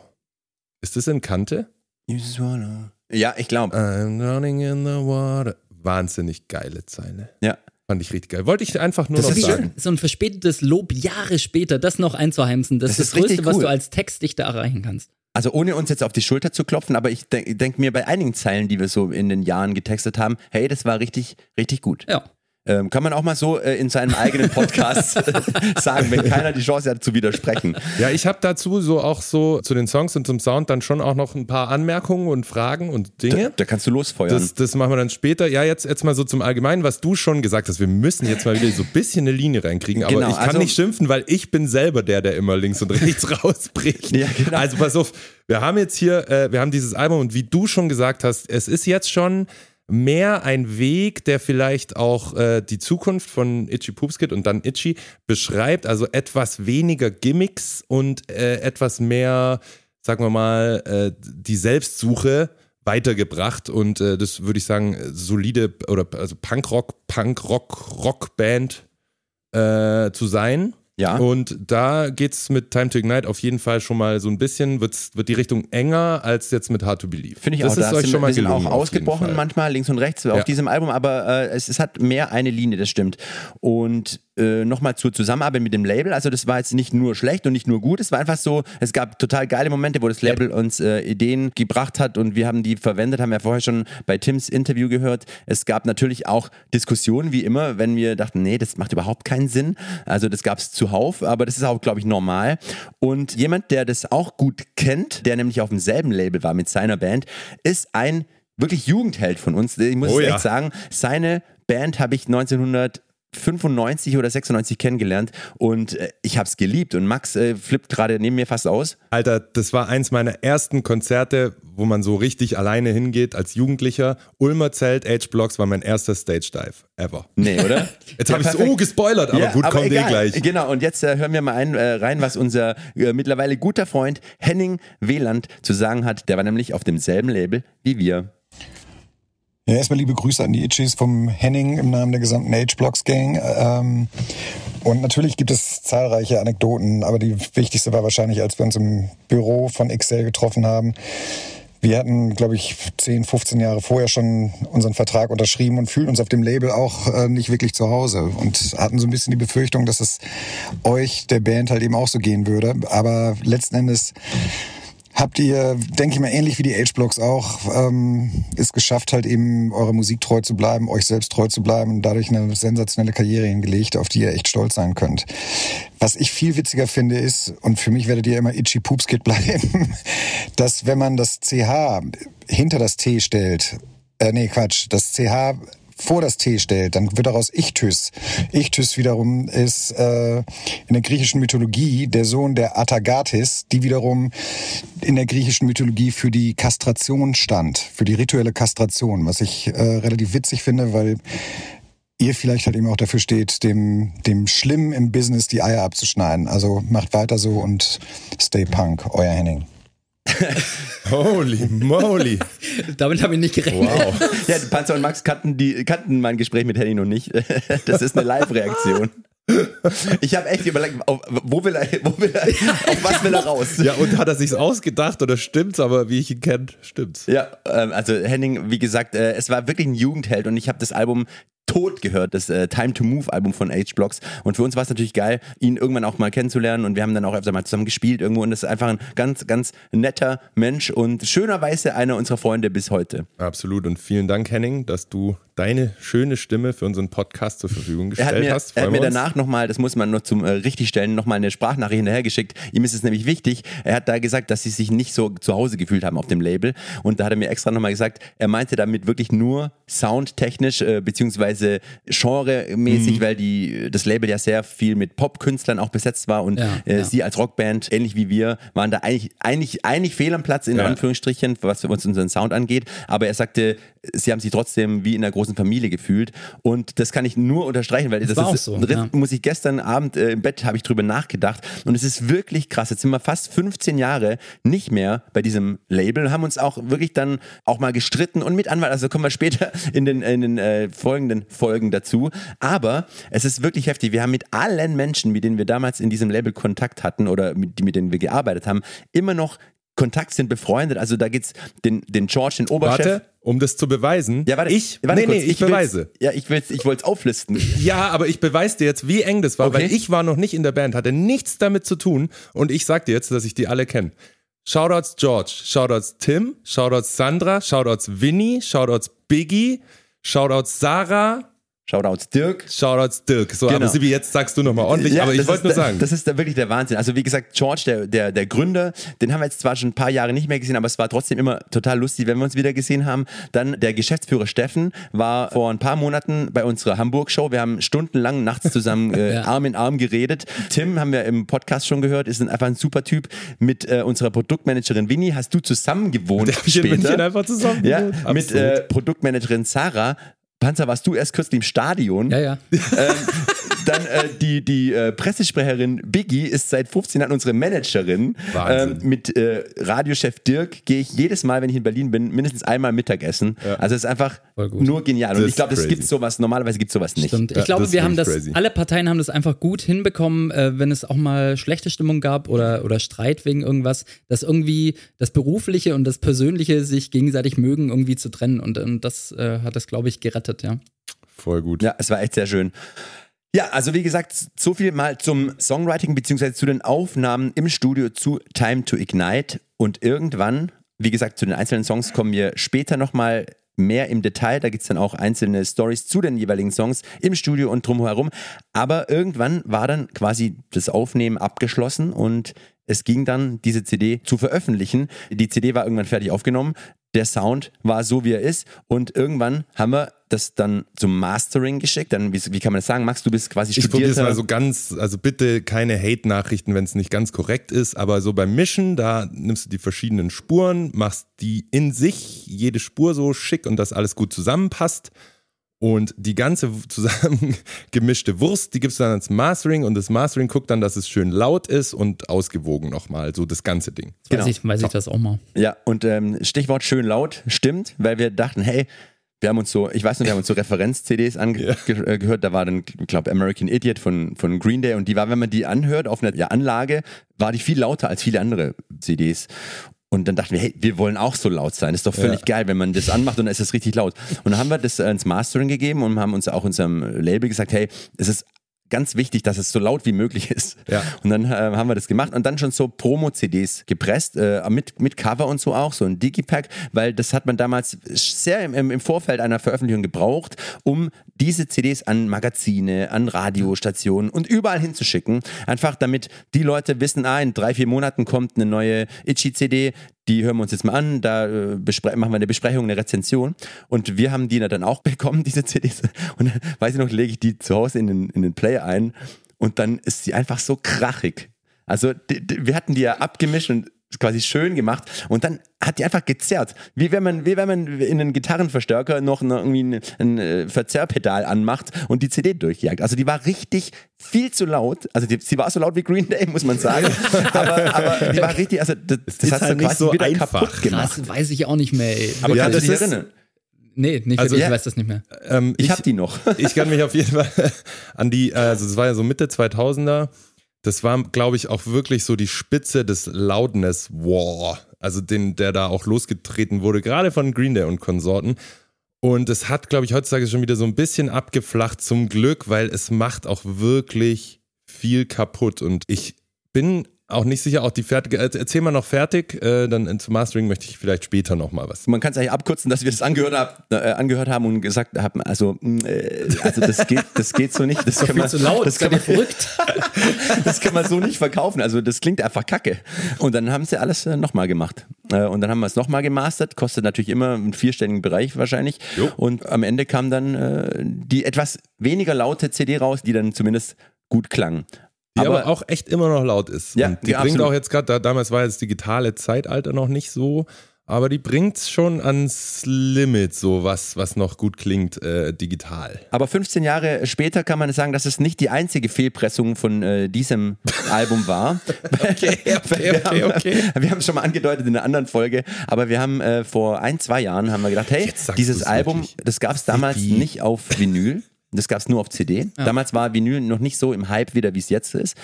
Ist das in Kante? Ja, ich glaube. I'm drowning in the water. Wahnsinnig geile Zeile. Ja. Fand ich richtig geil. Wollte ich einfach nur Das noch ist sagen. So ein verspätetes Lob Jahre später, das noch einzuheimsen, das, Das ist das Größte, richtig was cool. du als Textdichter erreichen kannst. Also ohne uns jetzt auf die Schulter zu klopfen, aber ich denke denk mir bei einigen Zeilen, die wir so in den Jahren getextet haben, hey, das war richtig, richtig gut. Ja. Ähm, kann man auch mal so äh, in seinem eigenen Podcast sagen, wenn keiner die Chance hat zu widersprechen. Ja, ich habe dazu so auch so zu den Songs und zum Sound dann schon auch noch ein paar Anmerkungen und Fragen und Da, Dinge. da kannst du losfeuern. Das, das machen wir dann später. Ja, jetzt, jetzt mal so zum Allgemeinen, was du schon gesagt hast. Wir müssen jetzt mal wieder so ein bisschen eine Linie reinkriegen. Aber Genau, ich kann also- nicht schimpfen, weil ich bin selber der, der immer links und rechts rausbricht. Ja, genau. Also pass auf, wir haben jetzt hier, äh, wir haben dieses Album und wie du schon gesagt hast, es ist jetzt schon mehr ein Weg, der vielleicht auch äh, die Zukunft von Itchy Poopskit und dann Itchy beschreibt. Also etwas weniger Gimmicks und äh, etwas mehr, sagen wir mal, äh, die Selbstsuche weitergebracht und äh, das würde ich sagen, solide oder also Punkrock, Punkrock, Rockband äh, zu sein. Ja. Und da geht's mit Time to Ignite auf jeden Fall schon mal so ein bisschen, wird's, wird die Richtung enger als jetzt mit Hard to Believe. Finde ich das auch. ist da euch schon mal gelungen. auch auf ausgebrochen manchmal links und rechts auf Ja. diesem Album, aber äh, es, es hat mehr eine Linie, das stimmt. Und äh, nochmal zur Zusammenarbeit mit dem Label, also das war jetzt nicht nur schlecht und nicht nur gut, es war einfach so, es gab total geile Momente, wo das Label uns äh, Ideen gebracht hat und wir haben die verwendet, haben wir vorher schon bei Tims Interview gehört. Es gab natürlich auch Diskussionen, wie immer, wenn wir dachten, nee, das macht überhaupt keinen Sinn. Also das gab es zuhauf, aber das ist auch, glaube ich, normal. Und jemand, der das auch gut kennt, der nämlich auf demselben Label war mit seiner Band, ist ein wirklich Jugendheld von uns. Ich muss Oh es ja. echt sagen, seine Band habe ich 1995 oder 96 kennengelernt und äh, ich habe es geliebt und Max äh, flippt gerade neben mir fast aus. Alter, das war eins meiner ersten Konzerte, wo man so richtig alleine hingeht als Jugendlicher. Ulmer Zelt, H-Blocks war mein erster Stage Dive ever. Nee, oder? Jetzt Ja, habe ich so gespoilert, aber Ja, gut, kommt eh egal. gleich. Genau, und jetzt äh, hören wir mal ein, äh, rein, was unser äh, mittlerweile guter Freund Henning Wieland zu sagen hat. Der war nämlich auf demselben Label wie wir. Ja, erstmal liebe Grüße an die Itchies vom Henning im Namen der gesamten H-Blocks-Gang. Ähm, und natürlich gibt es zahlreiche Anekdoten, aber die wichtigste war wahrscheinlich, als wir uns im Büro von XL getroffen haben. Wir hatten, glaube ich, 10, 15 Jahre vorher schon unseren Vertrag unterschrieben und fühlten uns auf dem Label auch äh, nicht wirklich zu Hause und hatten so ein bisschen die Befürchtung, dass es euch, der Band, halt eben auch so gehen würde. Aber letzten Endes habt ihr, denke ich mal, ähnlich wie die H-Blocks auch, ähm, es geschafft, halt eben eurer Musik treu zu bleiben, euch selbst treu zu bleiben und dadurch eine sensationelle Karriere hingelegt, auf die ihr echt stolz sein könnt. Was ich viel witziger finde ist, und für mich werdet ihr immer Itchy Poopskit bleiben, dass wenn man das CH hinter das T stellt, äh, nee, Quatsch, das CH vor das T stellt, dann wird daraus Ichthys. Ichthys wiederum ist äh, in der griechischen Mythologie der Sohn der Atagatis, die wiederum in der griechischen Mythologie für die Kastration stand, für die rituelle Kastration, was ich äh, relativ witzig finde, weil ihr vielleicht halt eben auch dafür steht, dem, dem Schlimmen im Business die Eier abzuschneiden. Also macht weiter so und stay punk, euer Henning. Holy moly. Damit habe ich nicht gerechnet. Wow. Ja, Panzer und Max kannten, die, kannten mein Gespräch mit Henny noch nicht. Das ist eine Live-Reaktion. Ich habe echt überlegt, auf, wo will er, wo will er, auf was will er raus? Ja, und hat er sich's ausgedacht oder stimmt's? Aber wie ich ihn kenne, stimmt's. Ja, ähm, also Henning, wie gesagt, äh, es war wirklich ein Jugendheld und ich habe das Album tot gehört, das äh, Time to Move Album von H-Blocks. Und für uns war es natürlich geil, ihn irgendwann auch mal kennenzulernen und wir haben dann auch öfter mal zusammen gespielt irgendwo und das ist einfach ein ganz, ganz netter Mensch und schönerweise einer unserer Freunde bis heute. Absolut. Und vielen Dank, Henning, dass du deine schöne Stimme für unseren Podcast zur Verfügung Er gestellt mir, hast. er hat Freuen mir danach nochmal, das muss man noch zum äh, richtigstellen, nochmal eine Sprachnachricht hinterhergeschickt. Ihm ist es nämlich wichtig. Er hat da gesagt, dass sie sich nicht so zu Hause gefühlt haben auf dem Label. Und da hat er mir extra nochmal gesagt, er meinte damit wirklich nur soundtechnisch, äh, beziehungsweise genremäßig, weil die, das Label ja sehr viel mit Popkünstlern auch besetzt war und Ja, äh, ja. sie als Rockband, ähnlich wie wir, waren da eigentlich, eigentlich, eigentlich fehl am Platz, in Ja. Anführungsstrichen, was uns unseren Sound angeht. Aber er sagte, sie haben sich trotzdem wie in einer großen Familie gefühlt. Und das kann ich nur unterstreichen, weil das, war ist, auch so, muss ich gestern Abend äh, im Bett habe ich drüber nachgedacht und es ist wirklich krass. Jetzt sind wir fast 15 Jahre nicht mehr bei diesem Label, haben uns auch wirklich dann auch mal gestritten und mit Anwalt, also kommen wir später in den, in den äh, folgenden Folgen dazu. Aber es ist wirklich heftig. Wir haben mit allen Menschen, mit denen wir damals in diesem Label Kontakt hatten oder mit, mit denen wir gearbeitet haben, immer noch Kontakt sind befreundet. Also da geht's den, den George, den Oberchef. Warte, um das zu beweisen. Ja, warte, ich, warte nee, kurz. nee, ich, will's- beweise. Ja, ich will's, ich wollte es auflisten. Ja, aber ich beweise dir jetzt, wie eng das war, Okay. weil ich war noch nicht in der Band, hatte nichts damit zu tun und ich sag dir jetzt, dass ich die alle kenne. Shoutouts George, Shoutouts Tim, Shoutouts Sandra, Shoutouts Winnie, Shoutouts Biggie, Shoutouts Sarah, Shoutouts Dirk. Shoutouts Dirk. So, Genau. aber Sibi, jetzt sagst du nochmal ordentlich, Ja, aber ich wollte nur sagen. Das ist da wirklich der Wahnsinn. Also wie gesagt, George, der, der, der Gründer, den haben wir jetzt zwar schon ein paar Jahre nicht mehr gesehen, aber es war trotzdem immer total lustig, wenn wir uns wieder gesehen haben. Dann der Geschäftsführer Steffen war vor ein paar Monaten bei unserer Hamburg-Show. Wir haben stundenlang nachts zusammen äh, Ja. Arm in Arm geredet. Tim haben wir im Podcast schon gehört, ist ein, einfach ein super Typ. Mit äh, unserer Produktmanagerin Winnie hast du zusammen gewohnt Der ich später. München einfach zusammen ja, mit äh, Produktmanagerin Sarah. Panzer, warst du erst kürzlich im Stadion? Ja, ja. Ähm, dann äh, die, die äh, Pressesprecherin Biggie ist seit 15 Jahren unsere Managerin. Wahnsinn. Ähm, mit äh, Radiochef Dirk gehe ich jedes Mal, wenn ich in Berlin bin, mindestens einmal Mittagessen. Also es ist einfach nur genial. Und Das ich glaube, crazy. gibt sowas, normalerweise gibt es sowas nicht. Stimmt. Ja, Ich glaube, das ist wir haben das, crazy. alle Parteien haben das einfach gut hinbekommen, äh, wenn es auch mal schlechte Stimmung gab oder, oder Streit wegen irgendwas, dass irgendwie das Berufliche und das Persönliche sich gegenseitig mögen, irgendwie zu trennen. Und, und das äh, hat das, glaube ich, gerettet, ja. Voll gut. Ja, es war echt sehr schön. Ja, also wie gesagt, so viel mal zum Songwriting beziehungsweise zu den Aufnahmen im Studio zu Time to Ignite. Und irgendwann, wie gesagt, zu den einzelnen Songs kommen wir später nochmal mehr im Detail. Da gibt es dann auch einzelne Stories zu den jeweiligen Songs im Studio und drumherum. Aber irgendwann war dann quasi das Aufnehmen abgeschlossen und es ging dann, diese CD zu veröffentlichen. Die CD war irgendwann fertig aufgenommen. Der Sound war so, wie er ist. Und irgendwann haben wir das dann zum Mastering geschickt. Dann, wie, wie kann man das sagen? Max, du bist quasi Ich probiere es studierter. mal so ganz, also bitte keine Hate-Nachrichten, wenn es nicht ganz korrekt ist, aber so beim Mischen, da nimmst du die verschiedenen Spuren, machst die in sich, jede Spur so schick und dass alles gut zusammenpasst. Und die ganze zusammengemischte Wurst, die gibst du dann ans Mastering und das Mastering guckt dann, dass es schön laut ist und ausgewogen nochmal, so das ganze Ding. Genau. Weiß, ich, weiß ich das auch mal. Ja, und ähm, Stichwort schön laut stimmt, weil wir dachten, hey, wir haben uns so, ich weiß nicht, wir haben uns so Referenz-CDs angehört, äh, gehört. da war dann, ich glaube, American Idiot von, von Green Day und die war, wenn man die anhört auf einer Anlage, war die viel lauter als viele andere CDs. Und dann dachten wir, hey, wir wollen auch so laut sein. Das ist doch völlig geil, wenn man das anmacht und dann ist es richtig laut. Und dann haben wir das äh, ins Mastering gegeben und haben uns auch unserem Label gesagt, hey, es ist ganz wichtig, dass es so laut wie möglich ist. Ja. Und dann äh, haben wir das gemacht und dann schon so Promo-CDs gepresst, äh, mit, mit Cover und so auch, so ein Digipack, weil das hat man damals sehr im, im, Vorfeld einer Veröffentlichung gebraucht, um diese CDs an Magazine, an Radiostationen und überall hinzuschicken. Einfach damit die Leute wissen, ah, in drei, vier Monaten kommt eine neue Itchy-CD, die hören wir uns jetzt mal an, da äh, machen wir eine Besprechung, eine Rezension. Und wir haben die dann auch bekommen, diese CDs. Und weiß ich noch, lege ich die zu Hause in den, in den Player ein und dann ist sie einfach so krachig. Also die, die, wir hatten die ja abgemischt und quasi schön gemacht und dann hat die einfach gezerrt. Wie wenn man, wie wenn man in einen Gitarrenverstärker noch eine, irgendwie ein, ein äh, Verzerrpedal anmacht und die CD durchjagt. Also die war richtig viel zu laut. Also die, sie war so laut wie Green Day, muss man sagen. aber, aber die war richtig, also das, das ist hat halt quasi so wieder einfach. kaputt gemacht. Das weiß ich auch nicht mehr, ey. Aber Ja, kannst du das dich ist- erinnern? Nee, nicht Also- Ja. ich weiß das nicht mehr. Ähm, Ich, hab die noch. ich kann mich auf jeden Fall an die, also es war ja so Mitte 2000er, das war, glaube ich, auch wirklich so die Spitze des Loudness War, also den, der da auch losgetreten wurde, gerade von Green Day und Konsorten. Und es hat, glaube ich, heutzutage schon wieder so ein bisschen abgeflacht, zum Glück, weil es macht auch wirklich viel kaputt. Und ich bin auch nicht sicher, auch die fertige, äh, erzähl mal noch fertig, äh, dann zum Mastering möchte ich vielleicht später nochmal was. Man kann es eigentlich abkürzen, dass wir das angehört, hab, äh, angehört haben und gesagt haben, also, mh, äh, also das geht, das geht so nicht. Das kann Viel man, zu laut, das kann man, verrückt. das kann man so nicht verkaufen. Also das klingt einfach kacke. Und dann haben sie alles äh, nochmal gemacht. Äh, und dann haben wir es nochmal gemastert. Kostet natürlich immer einen vierstelligen Bereich wahrscheinlich. Jo. Und am Ende kam dann äh, die etwas weniger laute CD raus, die dann zumindest gut klang. Die aber, auch echt immer noch laut ist. Ja, und die ja, bringt absolut. auch jetzt gerade, da, damals war das digitale Zeitalter noch nicht so, aber die bringt schon ans Limit, so was, was noch gut klingt, äh, digital. Aber 15 Jahre später kann man sagen, dass es nicht die einzige Fehlpressung von äh, diesem Album war. Okay, okay, okay, okay. Wir haben es schon mal angedeutet in einer anderen Folge, aber wir haben äh, vor ein, zwei Jahren haben wir gedacht, hey, dieses Album, wirklich. das gab es damals Sibi. nicht auf Vinyl, das gab es nur auf CD. Damals war Vinyl noch nicht so im Hype wieder, wie es jetzt ist.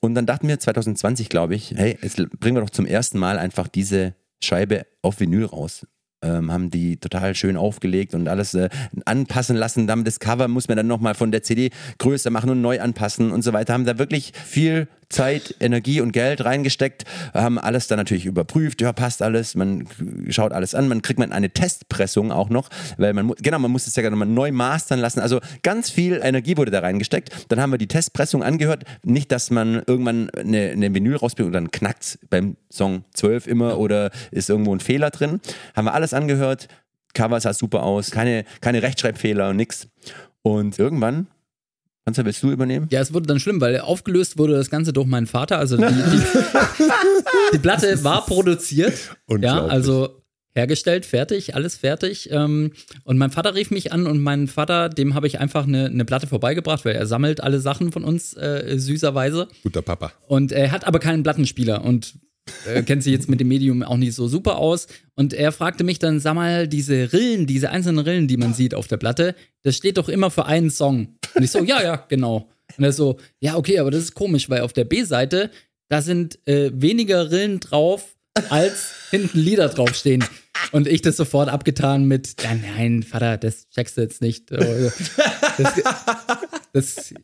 Und dann dachten wir 2020, glaube ich, hey, jetzt bringen wir doch zum ersten Mal einfach diese Scheibe auf Vinyl raus. Ähm, haben die total schön aufgelegt und alles äh, anpassen lassen. Dann das Cover muss man dann nochmal von der CD größer machen und neu anpassen und so weiter. Haben da wirklich viel Zeit, Energie und Geld reingesteckt, haben alles dann natürlich überprüft, ja, passt alles, man schaut alles an, man kriegt man eine Testpressung auch noch, weil man, genau, man muss es ja nochmal neu mastern lassen, also ganz viel Energie wurde da reingesteckt, dann haben wir die Testpressung angehört, nicht, dass man irgendwann eine, eine Vinyl rausbringt und dann knackt's beim Song 12 immer oder ist irgendwo ein Fehler drin, haben wir alles angehört, Cover sah super aus, keine, keine Rechtschreibfehler und nix. Und irgendwann Panzer, willst du übernehmen? Ja, es wurde dann schlimm, weil aufgelöst wurde das Ganze durch meinen Vater. Also die, die, die Platte war produziert. Ja, also hergestellt, fertig, alles fertig. Ähm, und mein Vater rief mich an und mein Vater, dem habe ich einfach eine, eine Platte vorbeigebracht, weil er sammelt alle Sachen von uns äh, süßerweise. Guter Papa. Und er hat aber keinen Plattenspieler und äh, kennt sich jetzt mit dem Medium auch nicht so super aus. Und er fragte mich dann, sag mal, diese Rillen, diese einzelnen Rillen, die man sieht auf der Platte, das steht doch immer für einen Song. Und ich so, ja, ja, genau. Und er so, ja, okay, aber das ist komisch, weil auf der B-Seite, da sind äh, weniger Rillen drauf, als hinten Lieder draufstehen. Und ich das sofort abgetan mit, ja, nein, Vater, das checkst du jetzt nicht. Das, das,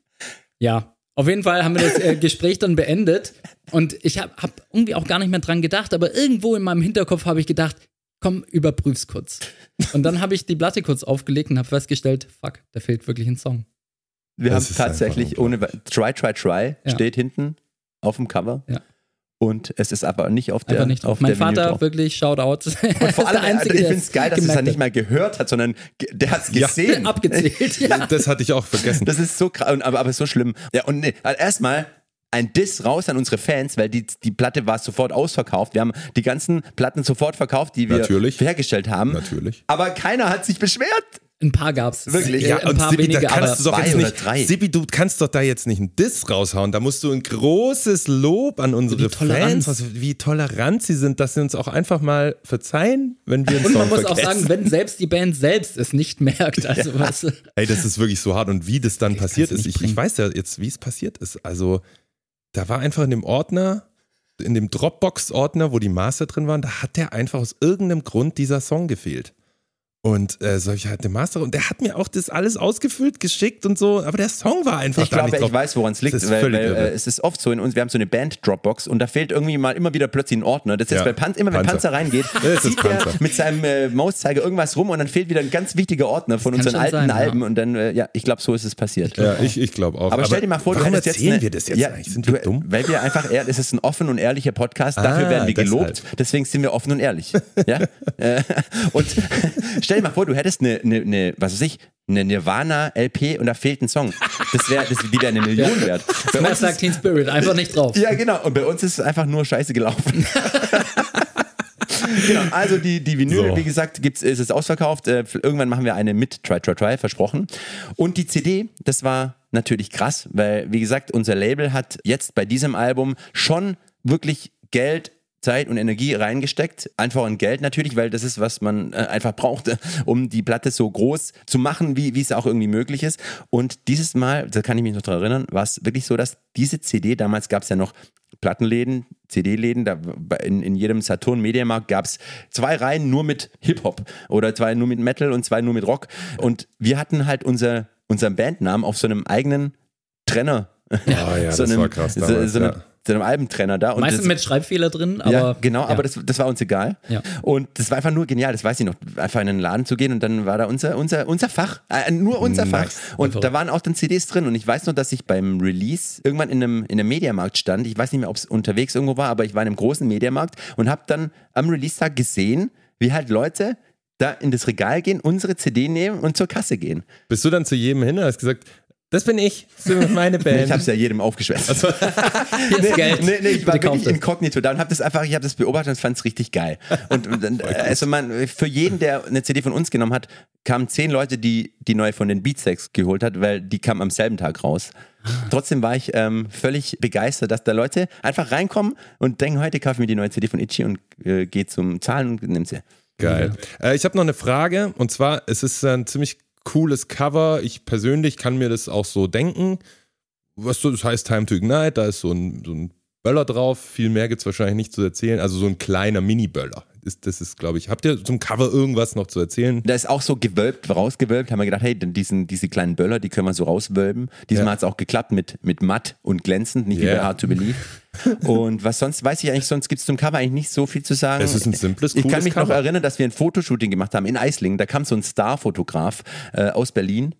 ja, auf jeden Fall haben wir das äh, Gespräch dann beendet. Und ich habe hab irgendwie auch gar nicht mehr dran gedacht, aber irgendwo in meinem Hinterkopf habe ich gedacht, komm, überprüf's kurz. Und dann habe ich die Platte kurz aufgelegt und habe festgestellt, fuck, da fehlt wirklich ein Song. Wir Das haben tatsächlich ohne Try, Try, Try Ja. steht hinten auf dem Cover. Ja. Und es ist aber nicht auf der Einfach nicht drauf. auf Mein Vater, drauf. wirklich, Shoutout. Und vor allem, also ich finde es geil, dass es dann nicht mehr mal gehört hat, sondern der hat es Ja. gesehen. abgezählt. Ja. Das hatte ich auch vergessen. Das ist so krass, und- aber, aber so schlimm. Ja, und nee, also erstmal ein Diss raus an unsere Fans, weil die, die Platte war sofort ausverkauft. Wir haben die ganzen Platten sofort verkauft, die wir Natürlich. hergestellt haben. Natürlich. Aber keiner hat sich beschwert. Ein paar gab's. Wirklich? Äh, Ja, ein paar Sibi, wenige, da kannst aber du doch jetzt nicht, drei. Sibi, du kannst doch da jetzt nicht einen Diss raushauen. Da musst du ein großes Lob an unsere. Fans, was, wie tolerant sie sind, dass sie uns auch einfach mal verzeihen, wenn wir einen Und Song man muss auch vergessen. sagen, wenn selbst die Band selbst es nicht merkt, also was. Ey, das ist wirklich so hart. Und wie das dann passiert kannst ist, ich, ich weiß ja jetzt, wie es passiert ist. Also, da war einfach in dem Ordner, in dem Dropbox-Ordner, wo die Master drin waren, da hat der einfach aus irgendeinem Grund dieser Song gefehlt. Und äh, so, ich hatte den Master und der hat mir auch das alles ausgefüllt, geschickt und so, aber der Song war einfach Ich da glaube, nicht ich drauf. weiß, woran es liegt, weil, weil äh, es ist oft so in uns, wir haben so eine Band-Dropbox und da fehlt irgendwie mal immer wieder plötzlich ein Ordner. Das ist Ja. bei Panzer, immer wenn Panzer. Panzer reingeht, zieht er Panzer. mit seinem äh, Mauszeiger irgendwas rum und dann fehlt wieder ein ganz wichtiger Ordner von unseren alten sein, ja. Alben und dann, äh, ja, ich glaube, so ist es passiert. ja, ich, ich glaube auch. Aber, stell dir mal vor, du warum jetzt erzählen eine, wir das jetzt ja, eigentlich? Sind du, wir dumm? Weil wir einfach, es ist ein offen und ehrlicher Podcast, dafür Ah, werden wir gelobt, deswegen sind wir offen und ehrlich. ja? Äh, und stell dir mal vor, du hättest eine, eine, eine was weiß ich, eine Nirvana-LP und da fehlt ein Song. Das wäre, das, die wäre eine Million wert. Bei uns sagt ist, Teen Spirit, einfach nicht drauf. ja, genau. Und bei uns ist es einfach nur scheiße gelaufen. genau, also die, die Vinyl, So. wie gesagt, gibt's, ist es ausverkauft. Äh, irgendwann machen wir eine mit Try, Try, Try, versprochen. Und die CD, das war natürlich krass, weil, wie gesagt, unser Label hat jetzt bei diesem Album schon wirklich Geld Zeit und Energie reingesteckt. Einfach in Geld natürlich, weil das ist, was man äh, einfach braucht, um die Platte so groß zu machen, wie, es auch irgendwie möglich ist. Und dieses Mal, da kann ich mich noch daran erinnern, war es wirklich so, dass diese CD, damals gab es ja noch Plattenläden, CD-Läden, in, in jedem Saturn-Mediamarkt gab es zwei Reihen nur mit Hip-Hop oder zwei nur mit Metal und zwei nur mit Rock. Und wir hatten halt unser, unseren Bandnamen auf so einem eigenen Trenner. Ah ja, so das einem, war krass so, damals, so, einem, ja. So einem Albentrenner da. Und Meistens das- mit Schreibfehler drin, aber. ja, genau, ja. aber das, das war uns egal. Ja. Und das war einfach nur genial, das weiß ich noch, einfach in den Laden zu gehen und dann war da unser, unser, unser Fach, äh, nur unser Fach. Nice. Und Einfach. da waren auch dann CDs drin und ich weiß noch, dass ich beim Release irgendwann in einem, in einem Mediamarkt stand. Ich weiß nicht mehr, ob es unterwegs irgendwo war, aber ich war in einem großen Mediamarkt und habe dann am Release-Tag gesehen, wie halt Leute da in das Regal gehen, unsere CD nehmen und zur Kasse gehen. Bist du dann zu jedem hin und hast gesagt, das bin ich, das ist meine Band. Ich habe es ja jedem aufgeschwätzt. Hier ist Geld. Nee, nee, ich war Bitte wirklich es. inkognito da und habe das einfach, ich habe das beobachtet und fand es richtig geil. Und, und also man, für jeden, der eine CD von uns genommen hat, kamen zehn Leute, die die neue von den Beatsteaks geholt hat, weil die kam am selben Tag raus. Trotzdem war ich ähm, völlig begeistert, dass da Leute einfach reinkommen und denken, heute kaufe ich mir die neue CD von Itchy und äh, gehe zum Zahlen und nimm sie. Geil. Äh, ich habe noch eine Frage und zwar, es ist ein ziemlich cooles Cover. Ich persönlich kann mir das auch so denken. Was so, das heißt Time to Ignite, da ist so ein, so ein Böller drauf. Viel mehr gibt es wahrscheinlich nicht zu erzählen. Also so ein kleiner Mini-Böller. Ist, das ist, glaube ich, habt ihr zum Cover irgendwas noch zu erzählen? Da ist auch so gewölbt, rausgewölbt, haben wir gedacht, hey, diesen, diese kleinen Böller, die können wir so rauswölben. Diesmal Ja. hat es auch geklappt mit, mit matt und glänzend, nicht wie Yeah. bei Hard to Believe. Und was sonst, weiß ich eigentlich, sonst gibt es zum Cover eigentlich nicht so viel zu sagen. Es ist ein simples, Ich kann mich noch Cover. erinnern, dass wir ein Fotoshooting gemacht haben in Eislingen. Da kam so ein Star-Fotograf äh, aus Berlin,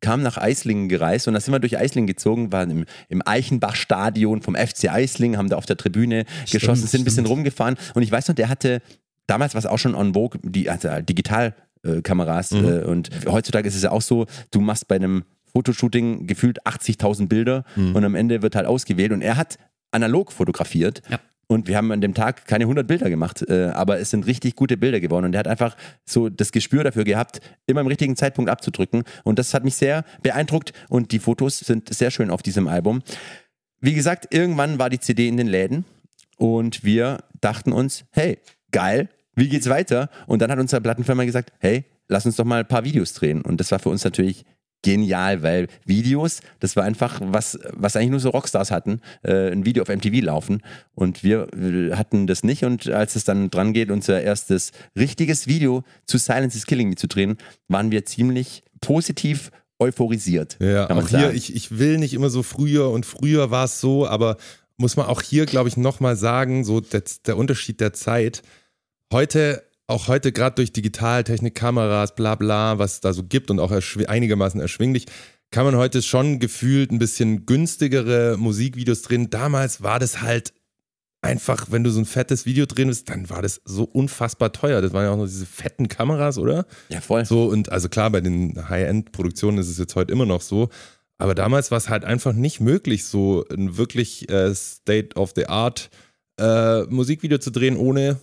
kam nach Eislingen gereist und da sind wir durch Eislingen gezogen, waren im, im Eichenbach-Stadion vom FC Eislingen, haben da auf der Tribüne geschossen, sind ein bisschen rumgefahren und ich weiß noch, der hatte, damals war es auch schon on vogue, die, also digital äh, Mhm. äh, und heutzutage ist es ja auch so, du machst bei einem Fotoshooting gefühlt 80.000 Bilder Mhm. und am Ende wird halt ausgewählt und er hat analog fotografiert Ja. Und wir haben an dem Tag keine 100 Bilder gemacht, äh, aber es sind richtig gute Bilder geworden. Und er hat einfach so das Gespür dafür gehabt, immer im richtigen Zeitpunkt abzudrücken. Und das hat mich sehr beeindruckt. Und die Fotos sind sehr schön auf diesem Album. Wie gesagt, irgendwann war die CD in den Läden und wir dachten uns, hey, geil, wie geht's weiter? Und dann hat unsere Plattenfirma gesagt, hey, lass uns doch mal ein paar Videos drehen. Und das war für uns natürlich genial, weil Videos, das war einfach was, was eigentlich nur so Rockstars hatten, äh, ein Video auf MTV laufen und wir hatten das nicht und als es dann dran geht, unser erstes richtiges Video zu Silence is Killing Me zu drehen, waren wir ziemlich positiv euphorisiert. Ja, auch hier, ich, ich will nicht immer so früher und früher war es so, aber muss man auch hier, glaube ich, nochmal sagen, so der, der Unterschied der Zeit. Heute, auch heute gerade durch Digitaltechnik, Kameras, bla bla, was es da so gibt und auch erschw einigermaßen erschwinglich, kann man heute schon gefühlt ein bisschen günstigere Musikvideos drehen. Damals war das halt einfach, wenn du so ein fettes Video drehen willst, dann war das so unfassbar teuer. Das waren ja auch noch diese fetten Kameras, oder? ja, voll. So, und also klar, bei den High-End-Produktionen ist es jetzt heute immer noch so. Aber damals war es halt einfach nicht möglich, so ein wirklich äh, State-of-the-Art äh, Musikvideo zu drehen, ohne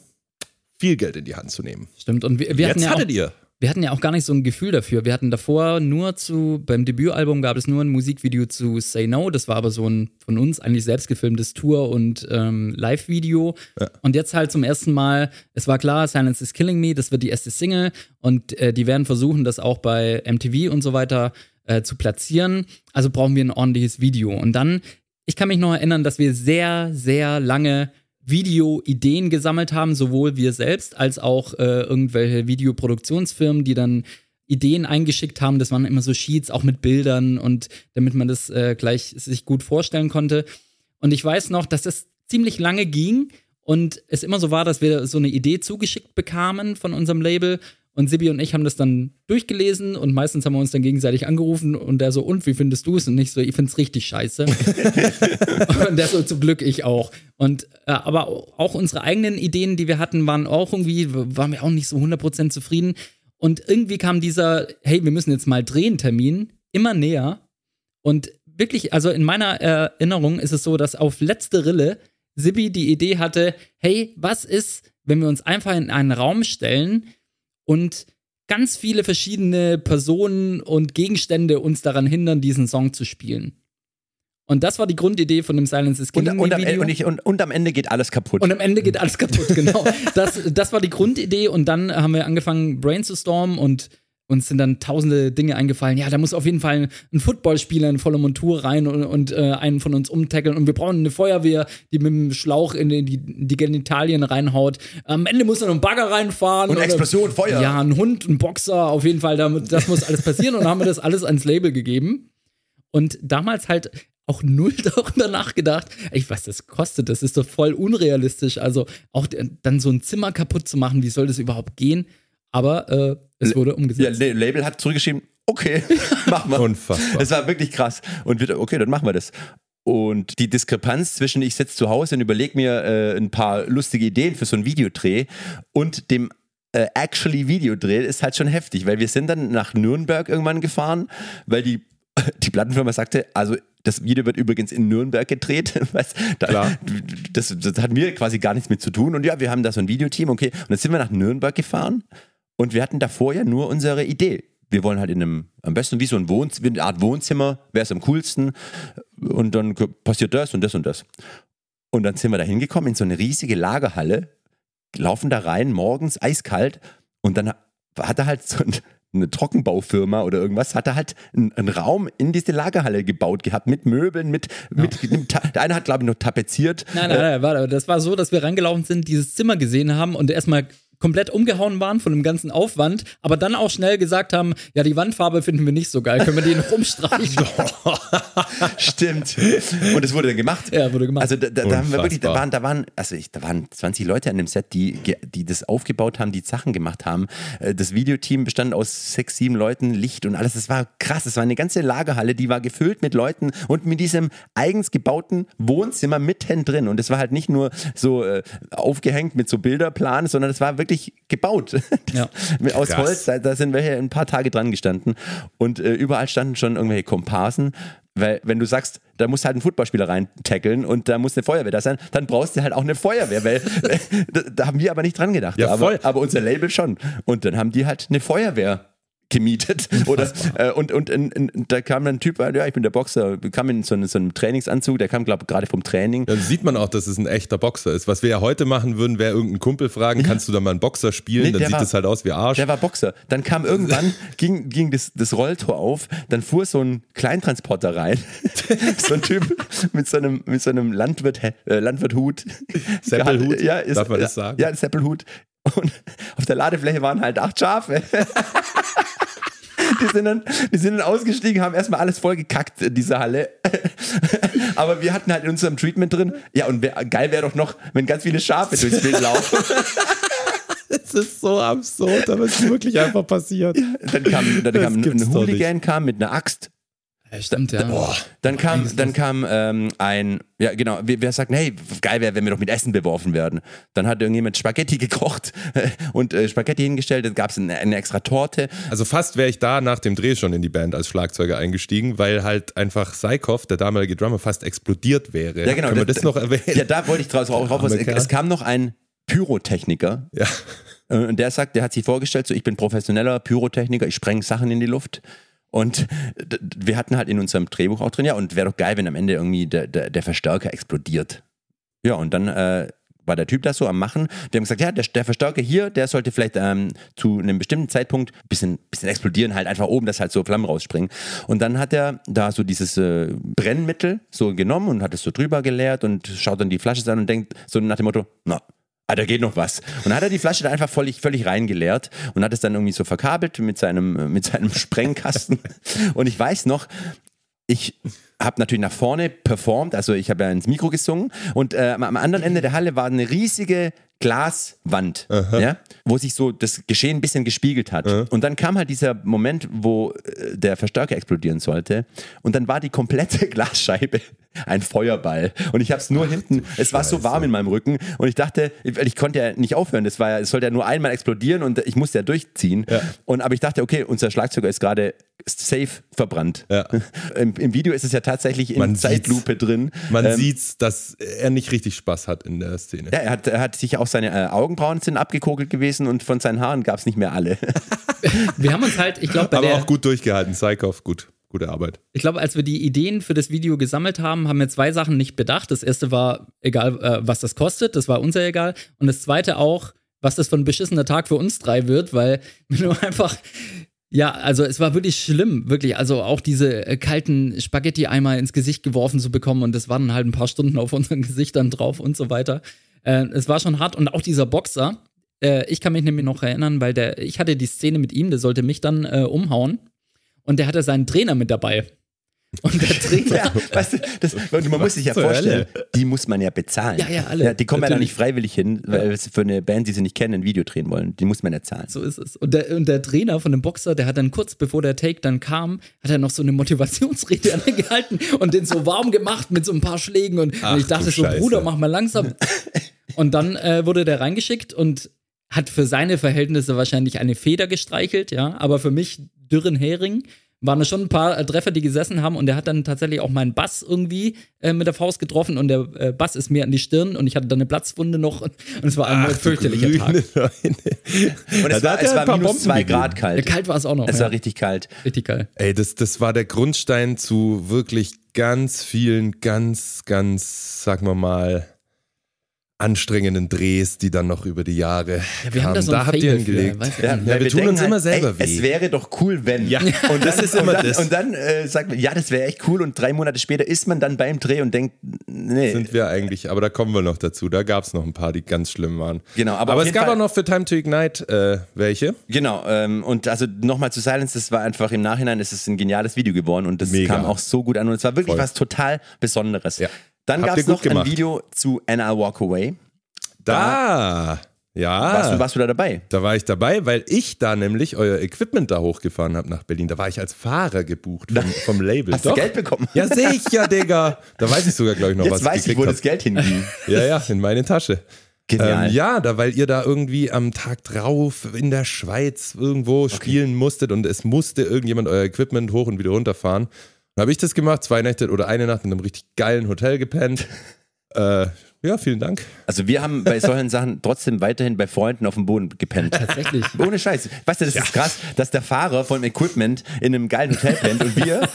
viel Geld in die Hand zu nehmen. Stimmt. Und wir, wir hatten Jetzt ja auch, hattet ihr. wir hatten ja auch gar nicht so ein Gefühl dafür. Wir hatten davor nur zu, beim Debütalbum gab es nur ein Musikvideo zu Say No. Das war aber so ein von uns eigentlich selbst gefilmtes Tour- und ähm, Live-Video. Und jetzt halt zum ersten Mal, es war klar, Silence is Killing Me, das wird die erste Single. Und äh, die werden versuchen, das auch bei MTV und so weiter äh, zu platzieren. Also brauchen wir ein ordentliches Video. Und dann, ich kann mich noch erinnern, dass wir sehr, sehr lange Videoideen gesammelt haben, sowohl wir selbst als auch äh, irgendwelche Videoproduktionsfirmen, die dann Ideen eingeschickt haben. Das waren immer so Sheets, auch mit Bildern und damit man das äh, gleich sich gut vorstellen konnte. Und ich weiß noch, dass das ziemlich lange ging und es immer so war, dass wir so eine Idee zugeschickt bekamen von unserem Label. Und Sibi und ich haben das dann durchgelesen und meistens haben wir uns dann gegenseitig angerufen und der so, und wie findest du es? Und nicht so, ich find's richtig scheiße. und der so, zum Glück ich auch. Und äh, aber auch unsere eigenen Ideen, die wir hatten, waren auch irgendwie, waren wir auch nicht so 100% zufrieden. Und irgendwie kam dieser, hey, wir müssen jetzt mal drehen Termin immer näher. Und wirklich, also in meiner Erinnerung ist es so, dass auf letzte Rille Sibi die Idee hatte, hey, was ist, wenn wir uns einfach in einen Raum stellen und ganz viele verschiedene Personen und Gegenstände uns daran hindern, diesen Song zu spielen. Und das war die Grundidee von dem Silence is Killing und, und, Video. und, ich, und, und am Ende geht alles kaputt. Und am Ende geht alles kaputt, genau. Das, das war die Grundidee und dann haben wir angefangen, brainstormen und uns sind dann tausende Dinge eingefallen. Ja, da muss auf jeden Fall ein Footballspieler in voller Montur rein und, und äh, einen von uns umtackeln. Und wir brauchen eine Feuerwehr, die mit dem Schlauch in die, die Genitalien reinhaut. Am Ende muss dann ein Bagger reinfahren. Und oder- Explosion, Feuer. Ja, ein Hund, ein Boxer, auf jeden Fall. damit- Das muss alles passieren. Und dann haben wir das alles ans Label gegeben. Und damals halt auch null darüber nachgedacht. Ich weiß, das kostet, das ist doch voll unrealistisch. Also auch dann so ein Zimmer kaputt zu machen, wie soll das überhaupt gehen? Aber äh, es wurde Ja, umgesetzt. Le- Label hat zurückgeschrieben, okay, machen wir. Unfassbar. Das war wirklich krass. Und wir, okay, dann machen wir das. Und die Diskrepanz zwischen ich sitze zu Hause und überlege mir äh, ein paar lustige Ideen für so einen Videodreh und dem äh, actually Videodreh ist halt schon heftig, weil wir sind dann nach Nürnberg irgendwann gefahren, weil die, die Plattenfirma sagte, also das Video wird übrigens in Nürnberg gedreht. Weißt, da, Klar. Das, das hatten wir quasi gar nichts mit zu tun. Und ja, wir haben da so ein Videoteam, okay. Und dann sind wir nach Nürnberg gefahren und wir hatten davor ja nur unsere Idee. Wir wollen halt in einem, am besten wie so ein Wohnz wie eine Art Wohnzimmer, wäre es am coolsten. Und dann passiert das und das und das. Und dann sind wir da hingekommen in so eine riesige Lagerhalle, laufen da rein, morgens eiskalt. Und dann hat er halt so ein, eine Trockenbaufirma oder irgendwas, hat er halt einen, einen Raum in diese Lagerhalle gebaut gehabt, mit Möbeln, mit, mit, mit der eine hat, glaube ich, noch tapeziert. Nein, nein, nein, warte, das war so, dass wir reingelaufen sind, dieses Zimmer gesehen haben und erstmal komplett umgehauen waren von dem ganzen Aufwand, aber dann auch schnell gesagt haben, ja, die Wandfarbe finden wir nicht so geil, können wir die noch umstreichen? Stimmt. Und es wurde dann gemacht. Ja, wurde gemacht. Also da, da, da haben wir wirklich, da waren, da waren, also ich, da waren 20 Leute an dem Set, die, die das aufgebaut haben, die Sachen gemacht haben. Äh, Das Videoteam bestand aus sechs, sieben Leuten, Licht und alles. Das war krass. Das war eine ganze Lagerhalle, die war gefüllt mit Leuten und mit diesem eigens gebauten Wohnzimmer mittendrin. Und es war halt nicht nur so äh, aufgehängt mit so Bilderplan, sondern es war wirklich gebaut. Ja. Aus Krass. Holz, da, da sind welche ein paar Tage dran gestanden. Und äh, überall standen schon irgendwelche Komparsen. Weil, wenn du sagst, da muss halt ein Footballspieler rein tackeln und da muss eine Feuerwehr da sein, dann brauchst du halt auch eine Feuerwehr, weil da, da haben wir aber nicht dran gedacht. Ja, aber, voll. aber unser Label schon. Und dann haben die halt eine Feuerwehr gemietet. Oder, äh, und und in, in, da kam dann ein Typ, ja, ich bin der Boxer, kam in so, einen- so einem Trainingsanzug, der kam, glaube ich, gerade vom Training. Dann sieht man auch, dass es ein echter Boxer ist. Was wir ja heute machen würden, wäre irgendeinen Kumpel fragen, kannst du da mal einen Boxer spielen? Nee, Dann sieht war- es halt aus wie Arsch. Der war Boxer. Dann kam irgendwann, ging, ging das, das Rolltor auf, dann fuhr so ein Kleintransporter rein. so ein Typ mit so einem, mit so einem Landwirt, äh, Landwirthut. Seppelhut? Ja, ist, Darf man das sagen? Ja, Seppelhut. Und auf der Ladefläche waren halt acht Schafe. Die sind, dann, die sind dann ausgestiegen, haben erstmal alles voll gekackt in dieser Halle. Aber wir hatten halt in unserem Treatment drin, ja, und wär, geil wäre doch noch, wenn ganz viele Schafe durchs Bild laufen. Das ist so absurd, aber es ist wirklich einfach passiert. Dann kam, dann Das kam ein, ein Hooligan kam mit einer Axt. Ja, stimmt, ja. Dann kam, dann kam ähm, ein, ja genau, wir, wir sagten, hey, geil wäre, wenn wir doch mit Essen beworfen werden. Dann hat irgendjemand Spaghetti gekocht und äh, Spaghetti hingestellt, dann gab es eine, eine extra Torte. Also fast wäre ich da nach dem Dreh schon in die Band als Schlagzeuger eingestiegen, weil halt einfach Saikov, der damalige Drummer, fast explodiert wäre. Ja genau. Können wir das noch erwähnen? Ja, da wollte ich draus drauf. Armer Kerl. Es kam noch ein Pyrotechniker Ja. äh, und der sagt, der hat sich vorgestellt, so ich bin professioneller Pyrotechniker, ich spreng Sachen in die Luft. Und wir hatten halt in unserem Drehbuch auch drin, ja, und wäre doch geil, wenn am Ende irgendwie der, der, der Verstärker explodiert. Ja, und dann äh, war der Typ da so am Machen. Wir haben gesagt, ja, der, der Verstärker hier, der sollte vielleicht ähm, zu einem bestimmten Zeitpunkt ein bisschen, bisschen explodieren, halt einfach oben, dass halt so Flammen rausspringen. Und dann hat er da so dieses äh, Brennmittel so genommen und hat es so drüber geleert und schaut dann die Flasche an und denkt so nach dem Motto, na, Ah, da geht noch was. Und dann hat er die Flasche da einfach völlig, völlig reingeleert und hat es dann irgendwie so verkabelt mit seinem, mit seinem Sprengkasten. Und ich weiß noch, ich habe natürlich nach vorne performt, also ich habe ja ins Mikro gesungen und äh, am anderen Ende der Halle war eine riesige Glaswand, ja, wo sich so das Geschehen ein bisschen gespiegelt hat. Und dann kam halt dieser Moment, wo äh, der Verstärker explodieren sollte und dann war die komplette Glasscheibe ein Feuerball. Und ich habe es nur hinten, es war so warm in meinem Rücken und ich dachte, ich, ich konnte ja nicht aufhören. Das war ja, es sollte ja nur einmal explodieren und ich musste ja durchziehen. Und aber ich dachte, okay, unser Schlagzeuger ist gerade safe verbrannt. Ja. Im, Im Video ist es ja tatsächlich in Man sieht's. Zeitlupe drin. Man Ähm, sieht, dass er nicht richtig Spaß hat in der Szene. Ja, er hat, er hat sich auch seine äh, Augenbrauen sind abgekokelt gewesen und von seinen Haaren gab es nicht mehr alle. Wir haben uns halt, ich glaube, bei Aber der, auch gut durchgehalten. Psychoff, gut. Gute Arbeit. ich glaube, als wir die Ideen für das Video gesammelt haben, haben wir zwei Sachen nicht bedacht. Das erste war, egal, äh, was das kostet, das war uns ja egal. Und das zweite auch, was das für ein beschissener Tag für uns drei wird, weil wenn du einfach, ja, also es war wirklich schlimm, wirklich. Also auch diese äh, kalten Spaghetti-Eimer ins Gesicht geworfen zu bekommen und das waren halt ein paar Stunden auf unseren Gesichtern drauf und so weiter. Äh, es war schon hart und auch dieser Boxer, äh, ich kann mich nämlich noch erinnern, weil der, ich hatte die Szene mit ihm, der sollte mich dann äh, umhauen und der hatte seinen Trainer mit dabei. Und der Trainer, ja, weißt du, das, man muss sich ja vorstellen, die muss man ja bezahlen. Ja, ja, alle. die kommen ja da nicht freiwillig hin, weil sie für eine Band, die sie nicht kennen, ein Video drehen wollen. Die muss man ja zahlen. so ist es. Und der, und der Trainer von dem Boxer, der hat dann kurz bevor der Take dann kam, hat er noch so eine Motivationsrede gehalten und den so warm gemacht mit so ein paar Schlägen. Und, Ach, und ich dachte so, Scheiße. Bruder, mach mal langsam. Und dann äh, wurde der reingeschickt und hat für seine Verhältnisse wahrscheinlich eine Feder gestreichelt, ja. Aber für mich dürren Hering waren es schon ein paar äh, Treffer, die gesessen haben und der hat dann tatsächlich auch meinen Bass irgendwie äh, mit der Faust getroffen und der äh, Bass ist mir an die Stirn und ich hatte dann eine Platzwunde noch und, und es war ein du fürchterlicher Tag. Neune. Und es da war, es ein war minus Bomben zwei gegeben. Grad kalt. Ja, kalt war es auch noch. Es ja. war richtig kalt. richtig geil. Ey, das, das war der Grundstein zu wirklich ganz vielen, ganz, ganz, sagen wir mal, anstrengenden Drehs, die dann noch über die Jahre Ja, wir haben kamen. da so da habt ihr ihn für? Ja, Ja, weil wir tun uns immer selber ey, weh. Es wäre doch cool, wenn. Ja, und das dann, ist immer und dann, das. Und dann äh, sagt man, ja, das wäre echt cool. Und drei Monate später ist man dann beim Dreh und denkt, nee. sind wir eigentlich, aber da kommen wir noch dazu. Da gab es noch ein paar, die ganz schlimm waren. Genau, aber aber, es gab Fall- auch noch für Time to Ignite äh, welche. Genau, ähm, und also nochmal zu Silence, das war einfach im Nachhinein, es ist ein geniales Video geworden und das Mega. kam auch so gut an und es war wirklich Voll. was total Besonderes. Ja. Dann gab es noch ein gemacht. Video zu And I'll Walk Away. Da, ja. Warst, du, warst du da dabei? Da war ich dabei, weil ich da nämlich euer Equipment da hochgefahren habe nach Berlin. Da war ich als Fahrer gebucht vom, vom Label. Hast du Geld bekommen? Ja, sehe ich ja, Digga. Da weiß ich sogar, glaube ich, noch, Jetzt was weiß ich, gekriegt wo hab. das Geld hinging. Ja, ja, in meine Tasche. Genial. Ähm, ja, da, weil ihr da irgendwie am Tag drauf in der Schweiz irgendwo spielen musstet und es musste irgendjemand euer Equipment hoch und wieder runterfahren. Dann habe ich das gemacht, zwei Nächte oder eine Nacht in einem richtig geilen Hotel gepennt. äh, ja, vielen Dank. Also wir haben bei solchen Sachen trotzdem weiterhin bei Freunden auf dem Boden gepennt. Tatsächlich. Ohne Scheiß. Weißt du, das ist krass, dass der Fahrer vom Equipment in einem geilen Hotel pennt und wir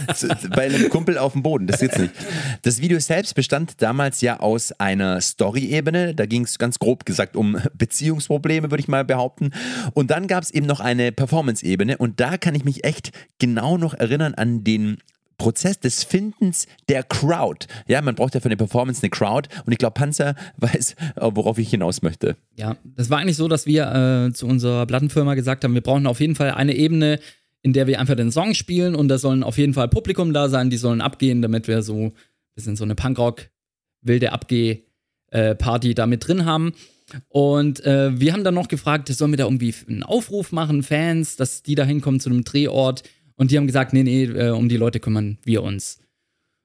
bei einem Kumpel auf dem Boden. Das geht's nicht. Das Video selbst bestand damals ja aus einer Story-Ebene. Da ging es ganz grob gesagt um Beziehungsprobleme, würde ich mal behaupten. Und dann gab es eben noch eine Performance-Ebene. Und da kann ich mich echt genau noch erinnern an den Prozess des Findens der Crowd. Ja, man braucht ja für eine Performance eine Crowd und ich glaube, Panzer weiß, äh, worauf ich hinaus möchte. Ja, das war eigentlich so, dass wir äh, zu unserer Plattenfirma gesagt haben, wir brauchen auf jeden Fall eine Ebene, in der wir einfach den Song spielen und da sollen auf jeden Fall Publikum da sein, die sollen abgehen, damit wir so ein bisschen so eine Punkrock, wilde Abgeh-Party da mit drin haben. Und äh, wir haben dann noch gefragt, sollen wir da irgendwie einen Aufruf machen, Fans, dass die da hinkommen zu einem Drehort. Und die haben gesagt, nee, nee, äh, um die Leute kümmern wir uns.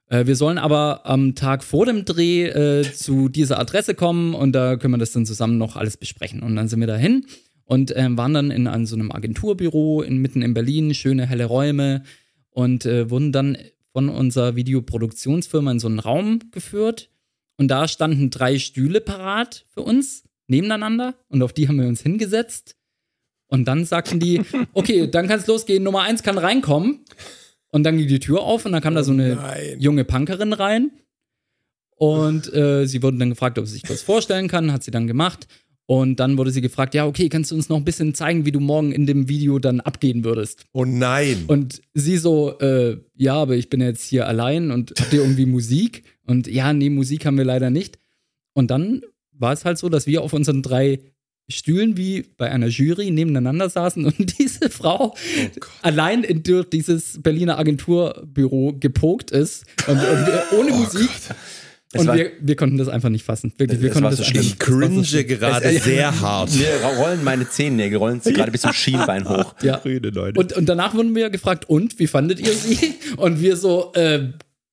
Äh, wir sollen aber am Tag vor dem Dreh äh, zu dieser Adresse kommen und da können wir das dann zusammen noch alles besprechen. Und dann sind wir dahin und ähm, waren dann in an so einem Agenturbüro in, mitten in Berlin, schöne helle Räume und äh, wurden dann von unserer Videoproduktionsfirma in so einen Raum geführt. Und da standen drei Stühle parat für uns, nebeneinander. Und auf die haben wir uns hingesetzt. Und dann sagten die, okay, dann kann es losgehen. Nummer eins kann reinkommen. Und dann ging die Tür auf und dann kam da so eine junge Punkerin rein. Und äh, sie wurden dann gefragt, ob sie sich das vorstellen kann. Hat sie dann gemacht. Und dann wurde sie gefragt, ja, okay, kannst du uns noch ein bisschen zeigen, wie du morgen in dem Video dann abgehen würdest? Oh nein. Und sie so, äh, ja, aber ich bin jetzt hier allein und habt ihr irgendwie Musik? Und ja, nee, Musik haben wir leider nicht. Und dann war es halt so, dass wir auf unseren drei Stühlen wie bei einer Jury nebeneinander saßen und diese Frau allein in, durch dieses Berliner Agenturbüro gepokt ist und, und wir, ohne Musik. Es Und war- wir, wir konnten das einfach nicht fassen. Wirklich, wir Es konnten war das so nicht- ich das war so cringe gerade Es- sehr hart. Mir rollen meine Zehennägel, rollen sie gerade bis zum Schienbein hoch. Ja. Und, und danach wurden wir gefragt, und wie fandet ihr sie? Und wir so, äh,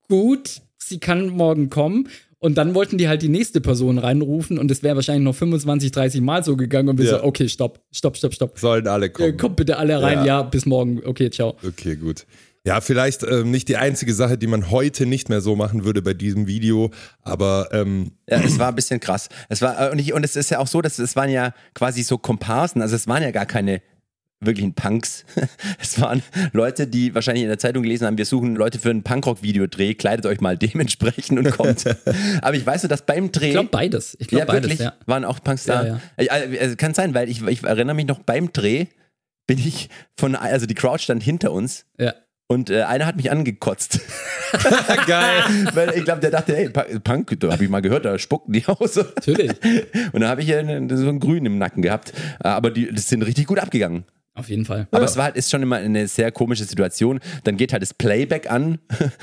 gut, sie kann morgen kommen. Und dann wollten die halt die nächste Person reinrufen und es wäre wahrscheinlich noch 25, 30 Mal so gegangen und wir Ja. so, okay, stopp, stopp, stopp, stopp. Sollen alle Äh, kommen. kommt bitte alle rein, Ja. ja. bis morgen, okay, ciao. Okay, gut. Ja, vielleicht ähm, nicht die einzige Sache, die man heute nicht mehr so machen würde bei diesem Video, aber ähm, Ja, es war ein bisschen krass. Es war, äh, und, ich, und es ist ja auch so, dass es waren ja quasi so Komparsen, also es waren ja gar keine wirklichen Punks. Es waren Leute, die wahrscheinlich in der Zeitung gelesen haben, wir suchen Leute für einen Punkrock-Videodreh, kleidet euch mal dementsprechend und kommt. Aber ich weiß so, dass beim Dreh. Ich glaube beides. Ich glaube ja, beides, wirklich, ja. waren auch Punks da. Ja, Äh, äh, kann sein, weil ich, ich erinnere mich noch beim Dreh, bin ich von, also die Crowd stand hinter uns Ja. und äh, einer hat mich angekotzt. geil. Weil ich glaube, der dachte, hey, Punk, da habe ich mal gehört, da spucken die aus. Natürlich. Und dann habe ich ja so einen Grün im Nacken gehabt. Aber die das sind richtig gut abgegangen. Auf jeden Fall. Aber es war halt, ist schon immer eine sehr komische Situation. Dann geht halt das Playback an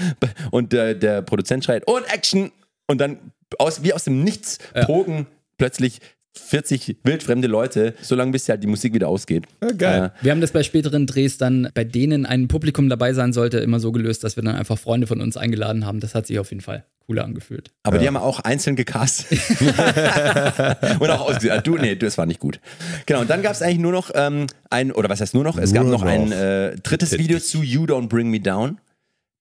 und der, der Produzent schreit und Action und dann aus, wie aus dem Nichts pogen plötzlich 40 wildfremde Leute, solange bis halt die Musik wieder ausgeht. Ja, geil. Äh, Wir haben das bei späteren Drehs dann, bei denen ein Publikum dabei sein sollte, immer so gelöst, dass wir dann einfach Freunde von uns eingeladen haben. Das hat sich auf jeden Fall cooler angefühlt. aber die haben auch einzeln gecastet. und auch ausgesehen. Du, nee, das war nicht gut. Genau, und dann gab es eigentlich nur noch ein, ein, oder was heißt nur noch? Es gab Nur noch ein noch. äh, drittes Video zu You Don't Bring Me Down.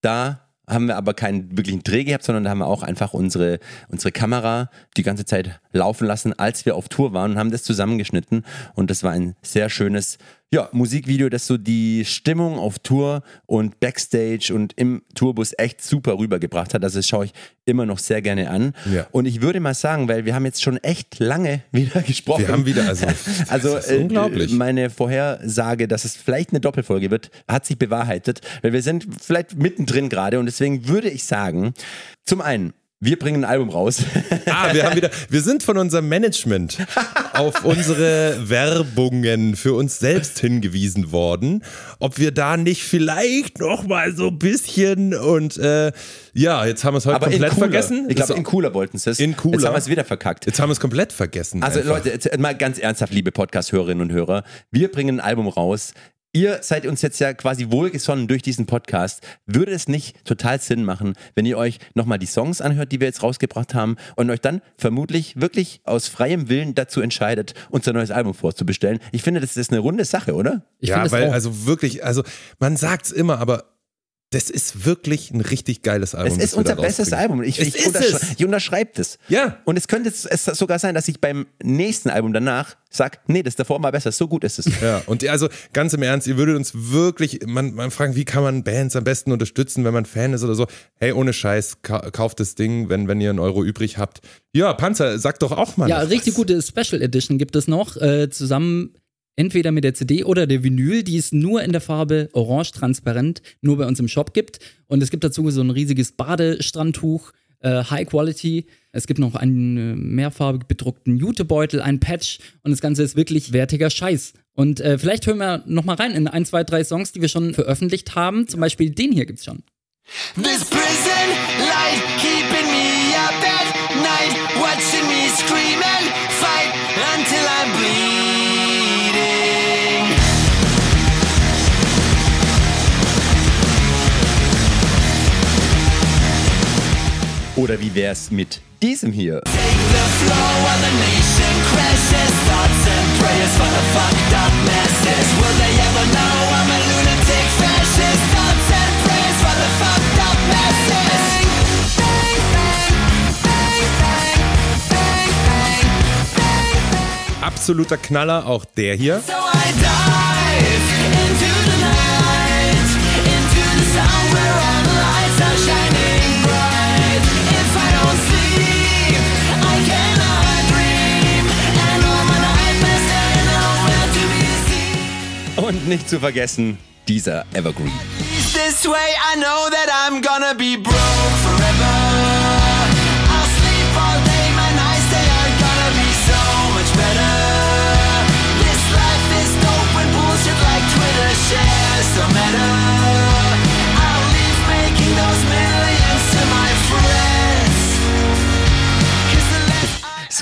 Da haben wir aber keinen wirklichen Dreh gehabt, sondern da haben wir auch einfach unsere, unsere Kamera die ganze Zeit laufen lassen, als wir auf Tour waren und haben das zusammengeschnitten. Und das war ein sehr schönes ja, Musikvideo, das so die Stimmung auf Tour und Backstage und im Tourbus echt super rübergebracht hat. Also das schaue ich immer noch sehr gerne an. Ja. Und ich würde mal sagen, weil wir haben jetzt schon echt lange wieder gesprochen. Wir haben wieder, also, Also äh, unglaublich. meine Vorhersage, dass es vielleicht eine Doppelfolge wird, hat sich bewahrheitet, weil wir sind vielleicht mittendrin gerade und deswegen würde ich sagen, zum einen, wir bringen ein Album raus. Ah, wir haben wieder, wir sind von unserem Management auf unsere Werbungen für uns selbst hingewiesen worden, ob wir da nicht vielleicht noch mal so ein bisschen und äh, ja, jetzt haben wir es heute Aber komplett vergessen. Ich glaube, in cooler wollten sie es. In cooler. Jetzt haben wir es wieder verkackt. jetzt haben wir es komplett vergessen. Also einfach. Leute, jetzt mal ganz ernsthaft, liebe Podcast-Hörerinnen und Hörer, wir bringen ein Album raus. Ihr seid uns jetzt ja quasi wohlgesonnen durch diesen Podcast. Würde es nicht total Sinn machen, wenn ihr euch nochmal die Songs anhört, die wir jetzt rausgebracht haben und euch dann vermutlich wirklich aus freiem Willen dazu entscheidet, uns ein neues Album vorzubestellen? Ich finde, das ist eine runde Sache, oder? Ich ja, es weil, auch. also wirklich, also man sagt's immer, aber das ist wirklich ein richtig geiles Album. Es das ist unser bestes. Album. Ich, Es ich, ist unterschrei es. ich unterschreibe das. Ja. Und es könnte es sogar sein, dass ich beim nächsten Album danach sage, nee, das davor war besser. So gut ist es. Ja, und die- also ganz im Ernst, ihr würdet uns wirklich, man, man fragt, wie kann man Bands am besten unterstützen, wenn man Fan ist oder so. Hey, ohne Scheiß, ka kauft das Ding, wenn, wenn ihr einen Euro übrig habt. Ja, Panzer, sag doch auch mal. Ja, richtig was. gute Special Edition gibt es noch, äh, zusammen entweder mit der CD oder der Vinyl, die es nur in der Farbe orange transparent nur bei uns im Shop gibt. Und es gibt dazu so ein riesiges Badestrandtuch, äh, High Quality. Es gibt noch einen äh, mehrfarbig bedruckten Jutebeutel, ein Patch und das Ganze ist wirklich wertiger Scheiß. Und äh, vielleicht hören wir noch mal rein in ein, zwei, drei Songs, die wir schon veröffentlicht haben. Zum Beispiel den hier gibt's schon. This prison light keeping bang, bang, bang, bang, bang, bang. Absoluter Knaller, auch der hier. So nicht zu vergessen, dieser Evergreen. This way, I know that I'm gonna be broke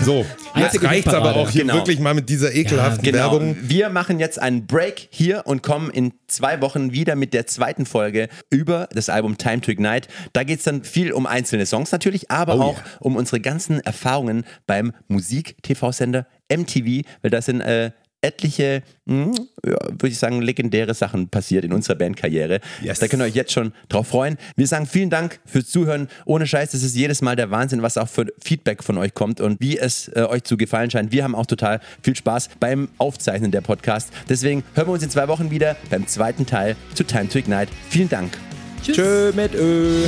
So, jetzt reicht's aber auch hier Genau. wirklich mal mit dieser ekelhaften Genau. Werbung. Wir machen jetzt einen Break hier und kommen in zwei Wochen wieder mit der zweiten Folge über das Album Time to Ignite. Da geht es dann viel um einzelne Songs natürlich, aber Oh auch ja. um unsere ganzen Erfahrungen beim Musik-TV-Sender MTV, weil da sind äh, etliche, hm, ja, würde ich sagen, legendäre Sachen passiert in unserer Bandkarriere. Yes. Da könnt ihr euch jetzt schon drauf freuen. Wir sagen vielen Dank fürs Zuhören. Ohne Scheiß, es ist jedes Mal der Wahnsinn, was auch für Feedback von euch kommt und wie es äh, euch zu gefallen scheint. Wir haben auch total viel Spaß beim Aufzeichnen der Podcast. Deswegen hören wir uns in zwei Wochen wieder beim zweiten Teil zu Time to Ignite. Vielen Dank. Tschüss. Tschö mit Ö.